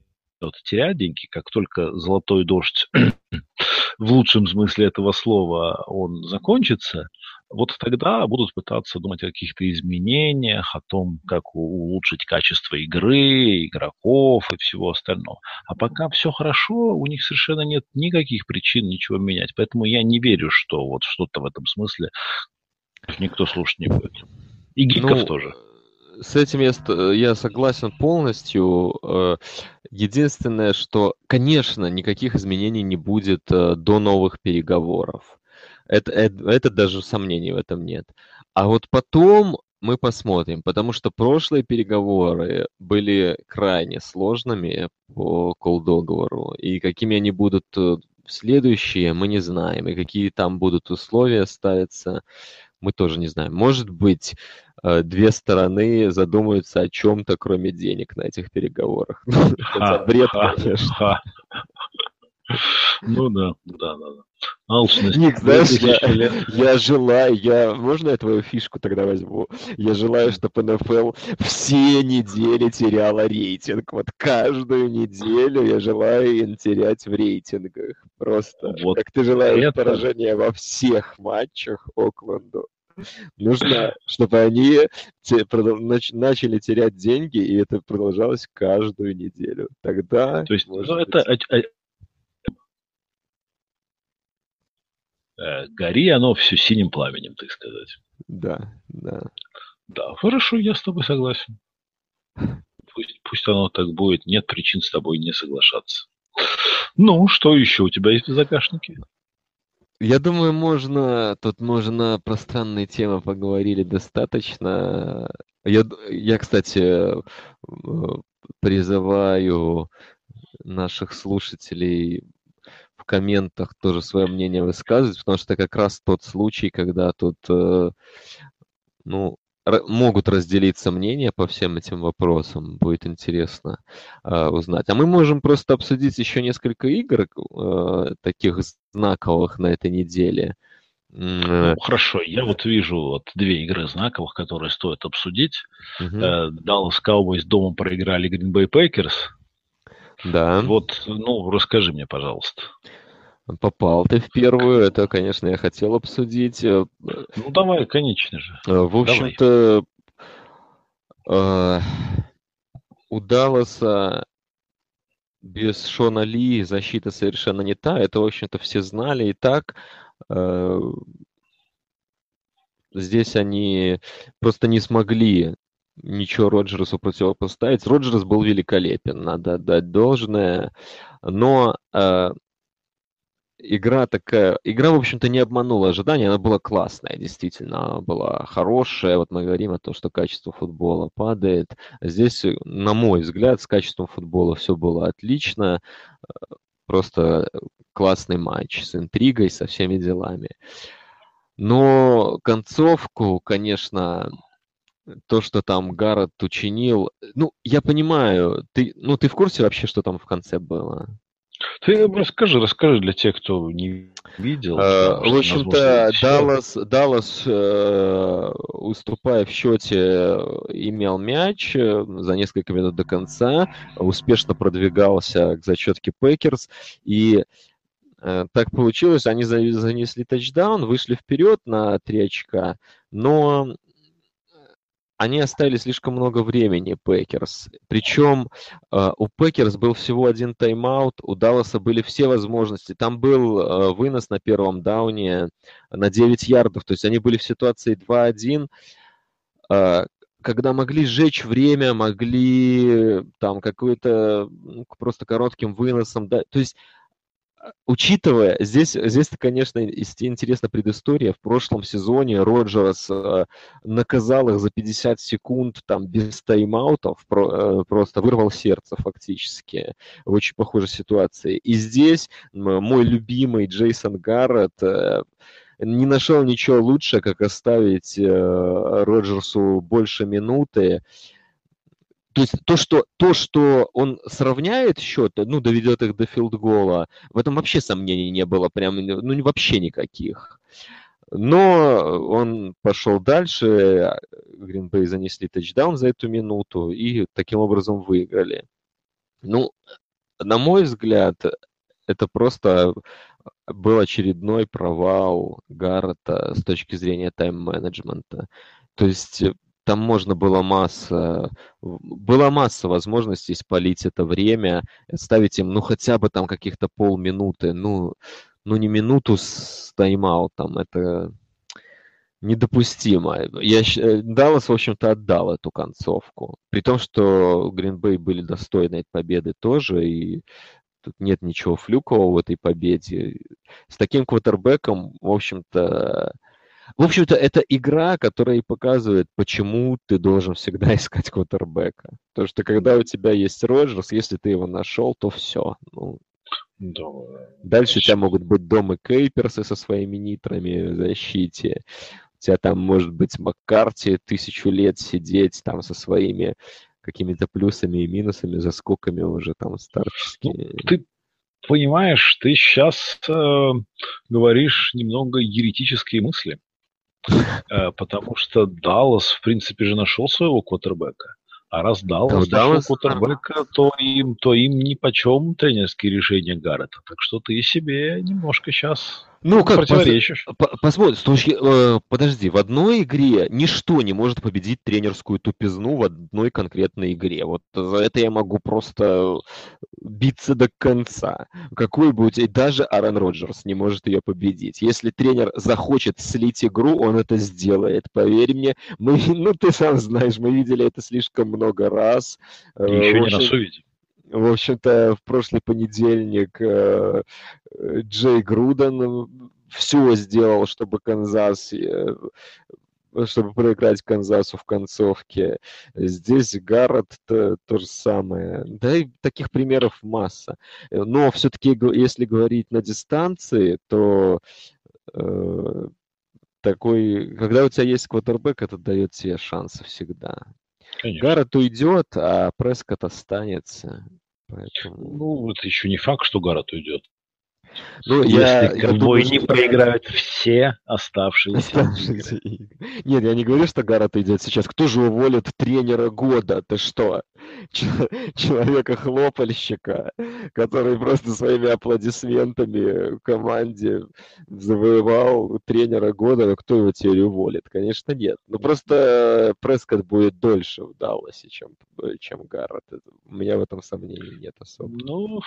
терять деньги, как только золотой дождь в лучшем смысле этого слова он закончится, вот тогда будут пытаться думать о каких-то изменениях, о том, как улучшить качество игры, игроков и всего остального. А пока все хорошо, у них совершенно нет никаких причин ничего менять. Поэтому я не верю, что вот что-то в этом смысле никто слушать не будет. И гиков ну, тоже. С этим я, я согласен полностью. Единственное, что, конечно, никаких изменений не будет э, до новых переговоров. Это, это, это даже сомнений в этом нет. А вот потом мы посмотрим, потому что прошлые переговоры были крайне сложными по колл-договору, и какими они будут э, следующие, мы не знаем, и какие там будут условия ставиться, мы тоже не знаем. Может быть, две стороны задумаются о чем-то, кроме денег на этих переговорах. Хотя бред, конечно. Ну да, да, да. Алчность. Ник, знаешь, я, я желаю, я, можно я твою фишку тогда возьму? Я желаю, чтобы НФЛ все недели теряла рейтинг. Вот каждую неделю я желаю им терять в рейтингах. Просто. Вот как ты желаешь это... поражения во всех матчах Окленду. Нужно, чтобы они начали терять деньги, и это продолжалось каждую неделю. Тогда... То есть, ну, это э, гори оно все синим пламенем, так сказать. Да, да. Да, хорошо, я с тобой согласен. Пусть, пусть оно так будет, нет причин с тобой не соглашаться. Ну, что еще у тебя есть в загашнике? Я думаю, можно, тут можно про странные темы поговорили достаточно. Я, я кстати, призываю наших слушателей в комментах тоже свое мнение высказывать, потому что как раз тот случай, когда тут, э, ну, могут разделиться мнения по всем этим вопросам. Будет интересно э, узнать. А мы можем просто обсудить еще несколько игр, э, таких знаковых на этой неделе. Ну, хорошо, я вот вижу вот две игры знаковых, которые стоит обсудить. Uh-huh. Dallas Cowboys дома проиграли Green Bay Packers. Да. Вот, ну, расскажи мне, пожалуйста. Попал ты в первую, это, конечно, я хотел обсудить. Э, ну, давай, конечно же. Э, в общем-то, э, у Далласа без Шона Ли защита совершенно не та. Это, в общем-то, все знали и так. Э, здесь они просто не смогли ничего Роджерсу противопоставить. Роджерс был великолепен, надо отдать должное. Но э, игра такая... Игра, в общем-то, не обманула ожидания. Она была классная, действительно. Она была хорошая. Вот мы говорим о том, что качество футбола падает. Здесь, на мой взгляд, с качеством футбола все было отлично. Просто классный матч с интригой, со всеми делами. Но концовку, конечно, то, что там Гаррет учинил, ну, я понимаю, ты, ну, ты в курсе вообще, что там в конце было? Ты расскажи, расскажи для тех, кто не видел. Uh, в общем-то, Даллас, Даллас uh, уступая в счете, имел мяч э, за несколько минут до конца, успешно продвигался к зачетке Пекерс, и э, так получилось, они занесли тачдаун, вышли вперед на 3 очка, но они оставили слишком много времени Пекерс. Причем э, у Пекерс был всего один тайм-аут, у Далласа были все возможности. Там был э, вынос на первом дауне на 9 ярдов, то есть они были в ситуации 2-1, э, когда могли сжечь время, могли там какой-то ну, просто коротким выносом, да, то есть учитывая, здесь, здесь конечно, интересна предыстория. В прошлом сезоне Роджерс э, наказал их за 50 секунд там без тайм-аутов, э, просто вырвал сердце фактически в очень похожей ситуации. И здесь мой любимый Джейсон Гаррет э, не нашел ничего лучше, как оставить Роджерсу больше минуты То есть то, что, то, что он сравняет счет, ну, доведет их до филдгола, в этом вообще сомнений не было, прям, ну, вообще никаких. Но он пошел дальше, Гринбей занесли тачдаун за эту минуту и таким образом выиграли. Ну, на мой взгляд, это просто был очередной провал Гаррета с точки зрения тайм-менеджмента. То есть там можно было масса, была масса возможностей спалить это время, ставить им, ну, хотя бы там каких-то полминуты, ну, ну, не минуту с тайм-аутом, это недопустимо. Я, э, Даллас, в общем-то, отдал эту концовку. При том, что Гринбей были достойны этой победы тоже, и тут нет ничего флюкового в этой победе. С таким квотербеком, в общем-то, в общем-то, это игра, которая и показывает, почему ты должен всегда искать квотербека. Потому что когда у тебя есть Роджерс, если ты его нашел, то все. Ну, да. Дальше у тебя могут быть Домы Кейперсы со своими нитрами в защите. У тебя там может быть Маккарти тысячу лет сидеть там со своими какими-то плюсами и минусами, заскоками уже там старческими. Ну, ты понимаешь, ты сейчас э, говоришь немного еретические мысли, потому что Даллас, в принципе, же нашел своего квотербека. А раз Даллас да, нашел кутербека, то им, то им ни почем тренерские решения Гаррета. Так что ты себе немножко сейчас ну, как противоречишь. Посмотрим, с точки, э, подожди, в одной игре ничто не может победить тренерскую тупизну в одной конкретной игре. Вот за это я могу просто биться до конца. Какой бы у тебя, даже Аарон Роджерс не может ее победить. Если тренер захочет слить игру, он это сделает. Поверь мне, мы, ну ты сам знаешь, мы видели это слишком много раз. И еще не раз увидим. В общем-то, в прошлый понедельник э, Джей Груден все сделал, чтобы Канзас э, чтобы проиграть Канзасу в концовке. Здесь Гаррет то, то же самое. Да и таких примеров масса. Но все-таки, если говорить на дистанции, то э, такой, когда у тебя есть квотербек, это дает тебе шансы всегда. Конечно. Гаррет уйдет, а Прескотт останется. Поэтому... Ну, это еще не факт, что Гаррет уйдет. Ну, я, я думаю, не что... проиграют все оставшиеся, оставшиеся игры. Нет, я не говорю, что Гаррет идет сейчас. Кто же уволит тренера года? Ты что? Человека-хлопальщика, который просто своими аплодисментами команде завоевал тренера года. Кто его теперь уволит? Конечно, нет. Ну, просто Прескотт будет дольше в Далласе, чем, чем Гаррет. У меня в этом сомнений нет особо. Ну,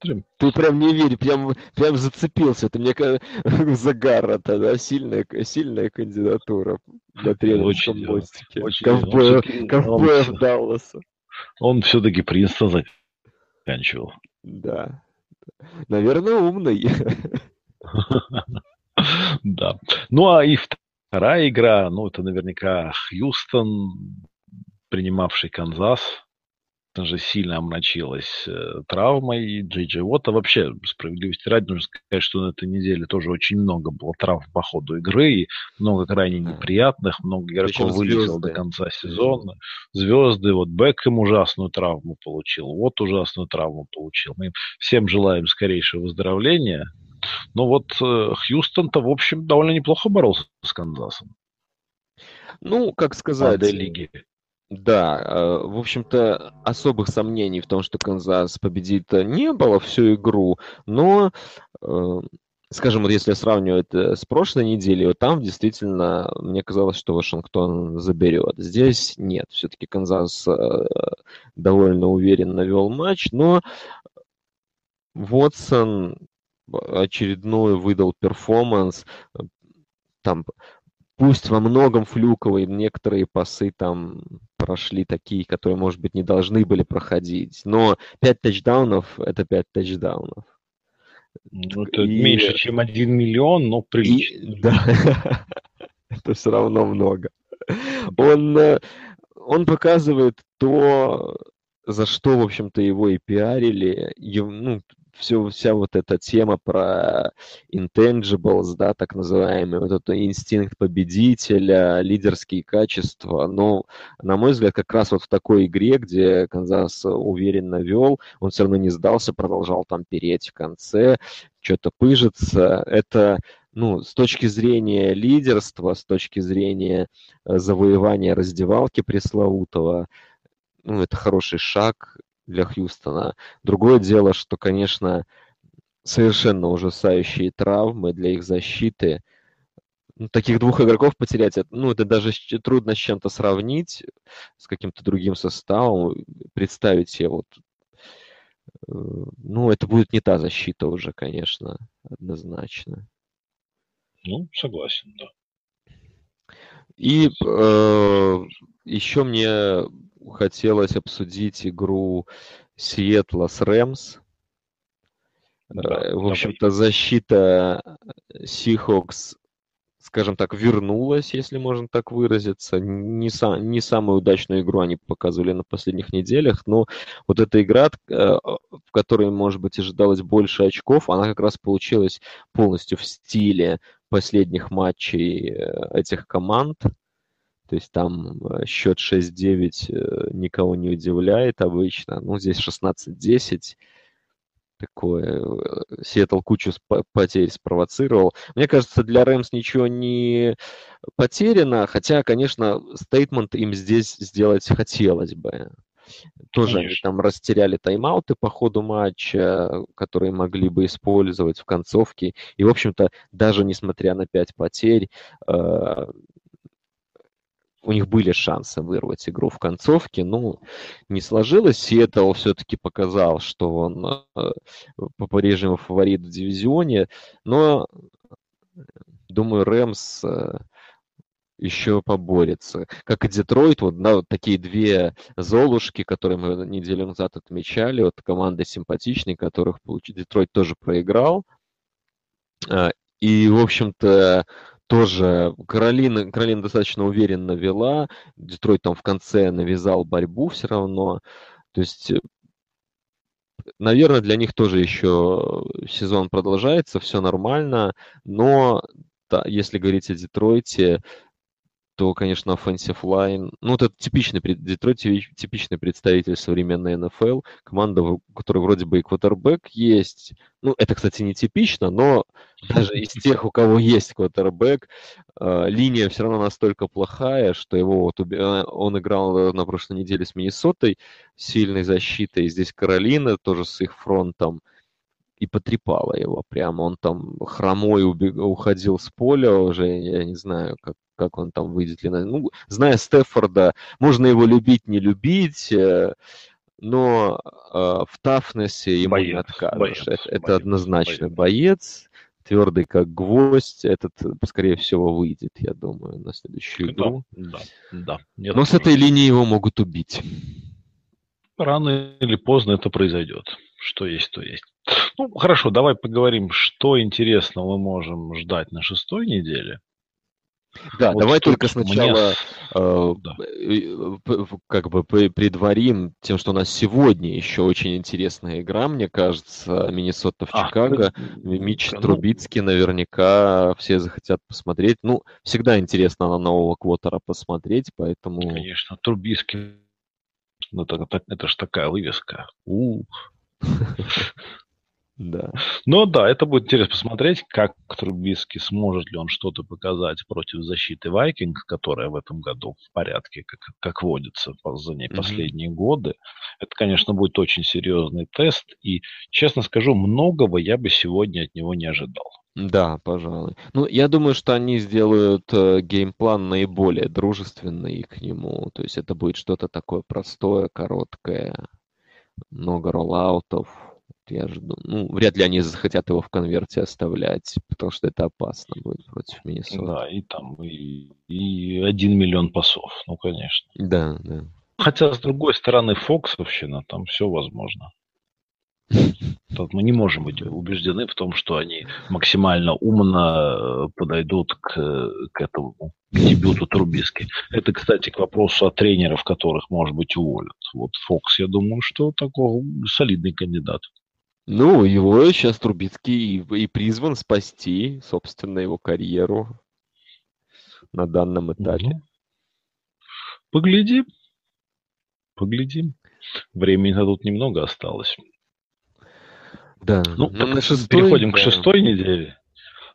ты прям не веришь, прям, прям зацепился. Ты мне за Гаррета, да? Сильная, сильная кандидатура на тренерском очень, мостике. Очень, ковбоев, очень, ковбоев он, Далласа. Он все-таки Принстон заканчивал. Да. Наверное, умный. Да. Ну, а и вторая игра, ну, это наверняка Хьюстон, принимавший Канзас же сильно омрачилась э, травмой. Джей Джей Уотта вообще, справедливости ради, нужно сказать, что на этой неделе тоже очень много было травм по ходу игры, и много крайне неприятных, много игроков вылетело до конца сезона. Звезды, вот Бекхэм ужасную травму получил, вот ужасную травму получил. Мы всем желаем скорейшего выздоровления. Но вот э, Хьюстон-то, в общем, довольно неплохо боролся с Канзасом. Ну, как сказать... лиги. Да, э, в общем-то, особых сомнений в том, что Канзас победит, э, не было всю игру, но, э, скажем, вот если сравнивать с прошлой неделей, вот там действительно мне казалось, что Вашингтон заберет. Здесь нет, все-таки Канзас довольно уверенно вел матч, но Вотсон очередной выдал перформанс, там пусть во многом флюковые, некоторые пасы там прошли такие, которые, может быть, не должны были проходить. Но 5 тачдаунов – это 5 тачдаунов. Ну, это и... меньше, чем 1 миллион, но прилично. И... Да, это все равно много. Он, э, он показывает то, за что, в общем-то, его и пиарили. Ну, все, вся вот эта тема про intangibles, да, так называемый, вот этот инстинкт победителя, лидерские качества, но, на мой взгляд, как раз вот в такой игре, где Канзас уверенно вел, он все равно не сдался, продолжал там переть в конце, что-то пыжится, это ну, с точки зрения лидерства, с точки зрения э, завоевания раздевалки пресловутого, ну, это хороший шаг для Хьюстона. Другое дело, что, конечно, совершенно ужасающие травмы для их защиты. Ну, таких двух игроков потерять, ну, это даже трудно с чем-то сравнить, с каким-то другим составом, представить себе вот э, ну, это будет не та защита уже, конечно, однозначно. Ну, согласен, да. И э, еще мне хотелось обсудить игру Сиэтла с Рэмс. Да, э, В общем-то, защита Сихокс, скажем так, вернулась, если можно так выразиться. Не, сам, не самую удачную игру они показывали на последних неделях, но вот эта игра, э, в которой, может быть, ожидалось больше очков, она как раз получилась полностью в стиле последних матчей э, этих команд. То есть там э, счет 6-9 э, никого не удивляет обычно. Ну, здесь 16-10. Такое. Сиэтл кучу потерь спровоцировал. Мне кажется, для Рэмс ничего не потеряно, хотя, конечно, стейтмент им здесь сделать хотелось бы. Тоже Конечно. они там растеряли тайм-ауты по ходу матча, которые могли бы использовать в концовке. И, в общем-то, даже несмотря на пять потерь, э, у них были шансы вырвать игру в концовке, но не сложилось. Сиэтл все-таки показал, что он э, по-прежнему фаворит в дивизионе, но, думаю, Рэмс э, еще поборется. Как и Детройт, вот, да, вот такие две золушки, которые мы неделю назад отмечали, вот команда симпатичные, которых получил Детройт тоже проиграл. А, и, в общем-то, тоже Каролина, Каролина достаточно уверенно вела, Детройт там в конце навязал борьбу все равно. То есть, наверное, для них тоже еще сезон продолжается, все нормально, но да, если говорить о Детройте, то, конечно, offensive line, ну, это типичный, Детройт типичный представитель современной НФЛ, команда, у которой вроде бы и квотербек есть, ну, это, кстати, не типично, но даже из тех, у кого есть квотербек, э, линия все равно настолько плохая, что его вот, э, он играл на прошлой неделе с Миннесотой, сильной защитой, здесь Каролина тоже с их фронтом, и потрепала его прямо. Он там хромой убег... уходил с поля уже, я не знаю, как, как он там выйдет ли на... Ну, зная Стефорда, можно его любить, не любить, э, но э, в тафнесе ему боец, не откажешь. Боец, это, боец, это однозначно боец. боец, твердый как гвоздь. Этот, скорее всего, выйдет, я думаю, на следующую игру. Да, да. да. Но с этой линии его могут убить. Рано или поздно это произойдет. Что есть, то есть. Ну, хорошо, давай поговорим, что интересного мы можем ждать на шестой неделе. Да, вот давай только сначала мне... э, да. Э, как бы предварим тем, что у нас сегодня еще очень интересная игра, мне кажется, Миннесота в а, Чикаго. Ну, Мич ну... Трубицкий наверняка все захотят посмотреть. Ну, всегда интересно на нового квотера посмотреть, поэтому... Конечно, Трубицкий, ну, это, это, это ж такая вывеска. Ух. Да. Но да, это будет интересно посмотреть, как Трубиски сможет ли он что-то показать против защиты Вайкинг, которая в этом году в порядке, как, как водится за ней последние mm-hmm. годы. Это, конечно, будет очень серьезный тест. И, честно скажу, многого я бы сегодня от него не ожидал. Да, пожалуй. Ну, я думаю, что они сделают э, геймплан наиболее дружественный к нему. То есть это будет что-то такое простое, короткое, много роллаутов, я жду. Ну, вряд ли они захотят его в конверте оставлять, потому что это опасно будет против Миннесоты. Да, и там и, и один миллион пасов, ну, конечно. Да, да. Хотя, с другой стороны, Фоксовщина, там все возможно. Тут мы не можем быть убеждены в том, что они максимально умно э, подойдут к, к этому к дебюту Трубиски. Это, кстати, к вопросу о тренерах, которых, может быть, уволят. Вот Фокс, я думаю, что такой солидный кандидат. Ну, его сейчас Трубицкий и, и призван спасти, собственно, его карьеру на данном этапе. Ну, поглядим. Поглядим. Времени тут немного осталось. Да. Ну, ну на шестой, переходим да. к шестой неделе.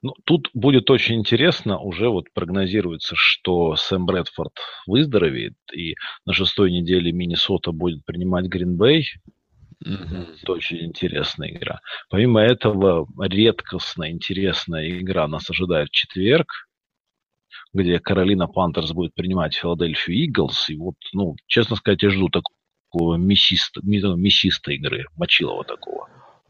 Ну, тут будет очень интересно, уже вот прогнозируется, что Сэм Брэдфорд выздоровеет, и на шестой неделе Миннесота будет принимать Гринбей. Mm-hmm. Это очень интересная игра. Помимо этого, редкостно интересная игра нас ожидает в четверг, где Каролина Пантерс будет принимать Филадельфию Иглс. И вот, ну, честно сказать, я жду такого мясиста, мясистой игры, мочилова такого.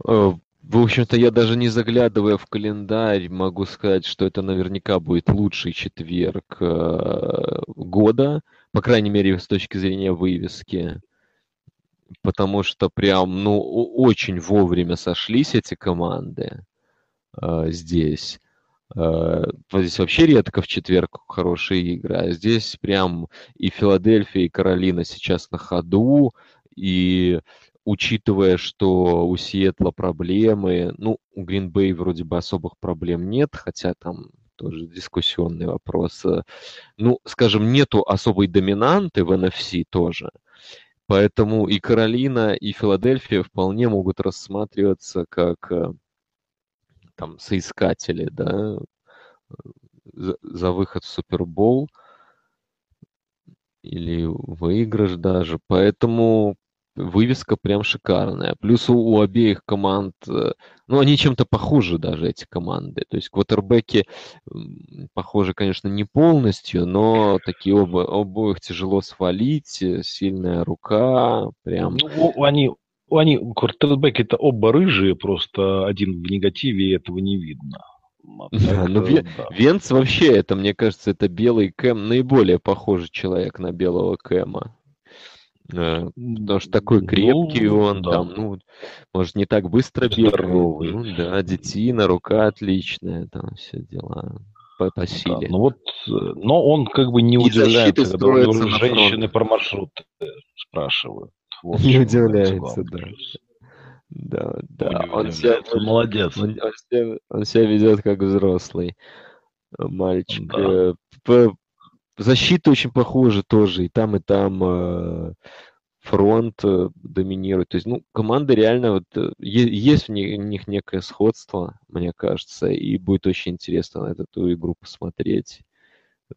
Э, в общем-то, я даже не заглядывая в календарь, могу сказать, что это наверняка будет лучший четверг э, года, по крайней мере, с точки зрения вывески. Потому что прям, ну, очень вовремя сошлись эти команды э, здесь. Э, здесь вообще редко в четверг хорошие игры, а здесь прям и Филадельфия, и Каролина сейчас на ходу, и учитывая, что у Сиэтла проблемы, ну, у Гринбей вроде бы особых проблем нет, хотя там тоже дискуссионный вопрос. Ну, скажем, нету особой доминанты в NFC тоже. Поэтому и Каролина, и Филадельфия вполне могут рассматриваться как э, там соискатели, да, за, за выход в Супербол или выигрыш даже. Поэтому вывеска прям шикарная. Плюс у, у обеих команд, э, ну, они чем-то похожи даже, эти команды. То есть квотербеки похожи, конечно, не полностью, но такие оба, обоих тяжело свалить, э, сильная рука, прям... Ну, они, они, квотербеки это оба рыжие, просто один в негативе, и этого не видно. Да, ну Вен, да. Венц вообще, это, мне кажется, это белый Кэм, наиболее похожий человек на белого Кэма. Э, потому что такой крепкий ну, он, да. там, ну, может, не так быстро бегает. Ну, да, детина, рука отличная, там все дела по, по силе. Да, ну вот, э, но он как бы не И удивляется, когда уже женщины про маршрут спрашивают. Вот не удивляется, да. Да, да. Он себя, молодец. Он, он, себя, он себя ведет как взрослый мальчик. Да. Э, защита очень похожа тоже. И там, и там фронт э, доминирует. То есть, ну, команда реально вот э, есть в них некое сходство, мне кажется, и будет очень интересно на эту игру посмотреть.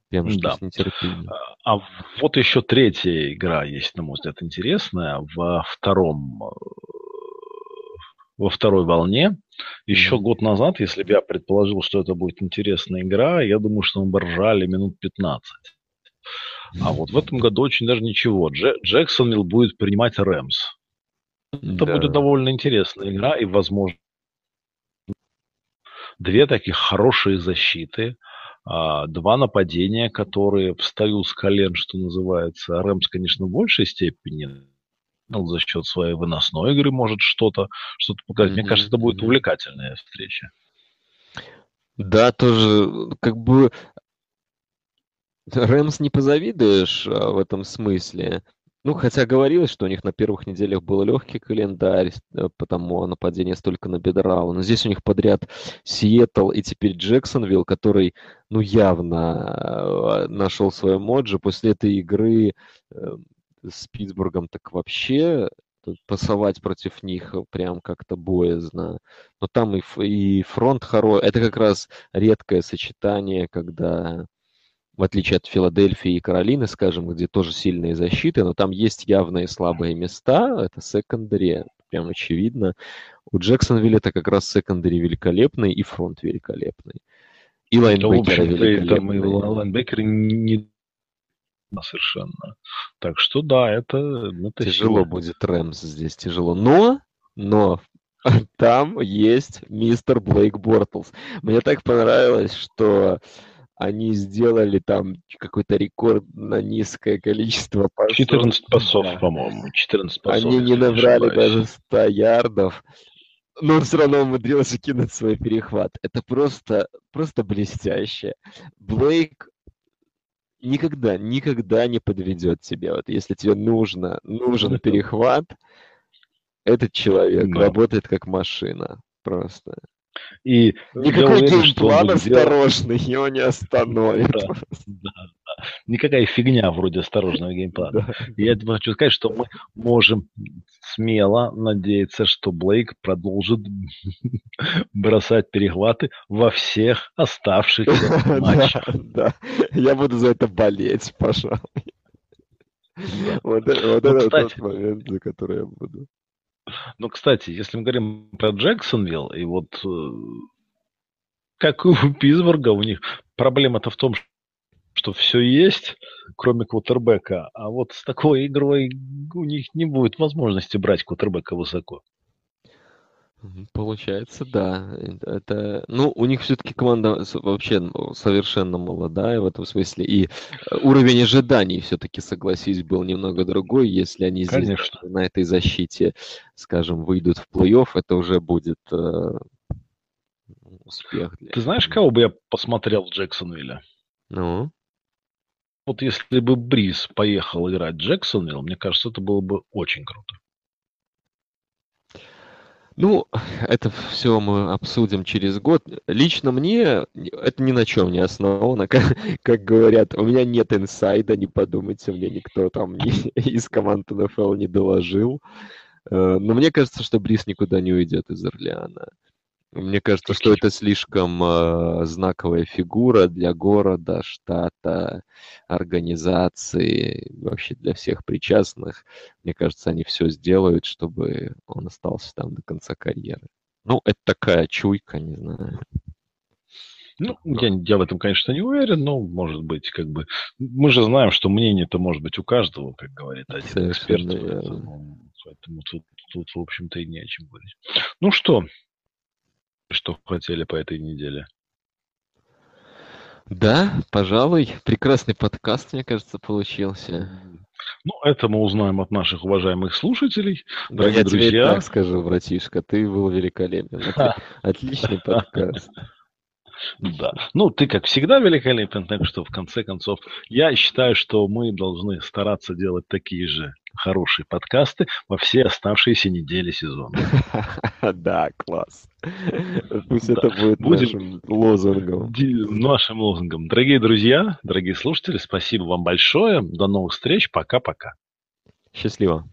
Прям что да. с нетерпением. А, а вот еще третья игра есть, на мой взгляд, интересная. Во втором э, во второй волне. Еще год назад, если бы я предположил, что это будет интересная игра, я думаю, что мы бы ржали минут 15. А вот в этом году очень даже ничего. Дж- Джексонвилл будет принимать Рэмс. Это да. будет довольно интересная игра и, возможно, две таких хорошие защиты, а, два нападения, которые встают с колен, что называется. Рэмс, конечно, в большей степени за счет своей выносной игры может что-то что показать. Мне кажется, это будет увлекательная встреча. Да, тоже как бы Рэмс не позавидуешь а, в этом смысле. Ну, хотя говорилось, что у них на первых неделях был легкий календарь, э, потому нападение столько набедрало. Но здесь у них подряд Сиэтл и теперь Джексонвилл, который, ну, явно э, нашел свое моджи. После этой игры э, с Питтсбургом так вообще пасовать против них прям как-то боязно. Но там и, и фронт хороший. Это как раз редкое сочетание, когда в отличие от Филадельфии и Каролины, скажем, где тоже сильные защиты, но там есть явные слабые места, это секондари, прям очевидно. У Джексонвилля это как раз секондари великолепный и фронт великолепный. И лайнбекеры великолепные. Там и лайнбекеры не совершенно. Так что да, это, это тяжело сила. будет Рэмс здесь тяжело. Но, но там есть мистер Блейк Бортлс. Мне так понравилось, что они сделали там какой-то рекорд на низкое количество пасов. 14 пасов, да. по-моему. 14 пасов. Они не набрали даже 100 ярдов. Но он все равно умудрился кинуть свой перехват. Это просто, просто блестяще. Блейк никогда, никогда не подведет тебя. Вот если тебе нужно, нужен перехват, Этот человек да. работает как машина. Просто. И Никакой уверен, game plan осторожный его не остановит. Да, да, да. Никакая фигня вроде осторожного game plan а. Да. Я хочу сказать, что мы можем смело надеяться, что Блейк продолжит бросать перехваты во всех оставшихся матчах. Да, я буду за это болеть, пожалуй. Вот, вот ну, это тот момент, за который я буду. Ну, кстати, если мы говорим про Джексонвилл, и вот э, как у Питтсбурга, у них проблема-то в том, что все есть, кроме квотербека, а вот с такой игрой у них не будет возможности брать квотербека высоко. Получается, да. Это, ну, у них все-таки команда вообще ну, совершенно молодая в этом смысле. И э, уровень ожиданий все-таки, согласись, был немного другой. Если они здесь Конечно. на этой защите, скажем, выйдут в плей-офф, это уже будет э, успех. Для... Ты знаешь, кого бы я посмотрел в Джексонвилле? Ну? Вот если бы Бриз поехал играть в Джексонвилл, мне кажется, это было бы очень круто. Ну, это все мы обсудим через год. Лично мне это ни на чем не основано. Как, как говорят, у меня нет инсайда, не подумайте, мне никто там не, из команд НФЛ не доложил. Э, но мне кажется, что Брис никуда не уйдет из Орлеана. Мне кажется, что это слишком э, знаковая фигура для города, штата, организации, вообще для всех причастных. Мне кажется, они все сделают, чтобы он остался там до конца карьеры. Ну, это такая чуйка, не знаю. Ну, я, я в этом, конечно, не уверен, но, может быть, как бы... Мы же знаем, что мнение-то может быть у каждого, как говорит один Совершенно эксперт. Поэтому, поэтому тут, тут, в общем-то, и не о чем говорить. Ну что, что хотели по этой неделе. Да, пожалуй, прекрасный подкаст, мне кажется, получился. Ну, это мы узнаем от наших уважаемых слушателей. Да, Дорогие я друзья. тебе так скажу, братишка, ты был великолепен. Отличный подкаст. Да. Ну, ты, как всегда, великолепен, так что, в конце концов, я считаю, что мы должны стараться делать такие же хорошие подкасты во все оставшиеся недели сезона. Да, класс. Пусть это будет нашим лозунгом. Нашим лозунгом. Дорогие друзья, дорогие слушатели, спасибо вам большое. До новых встреч. Пока-пока. Счастливо.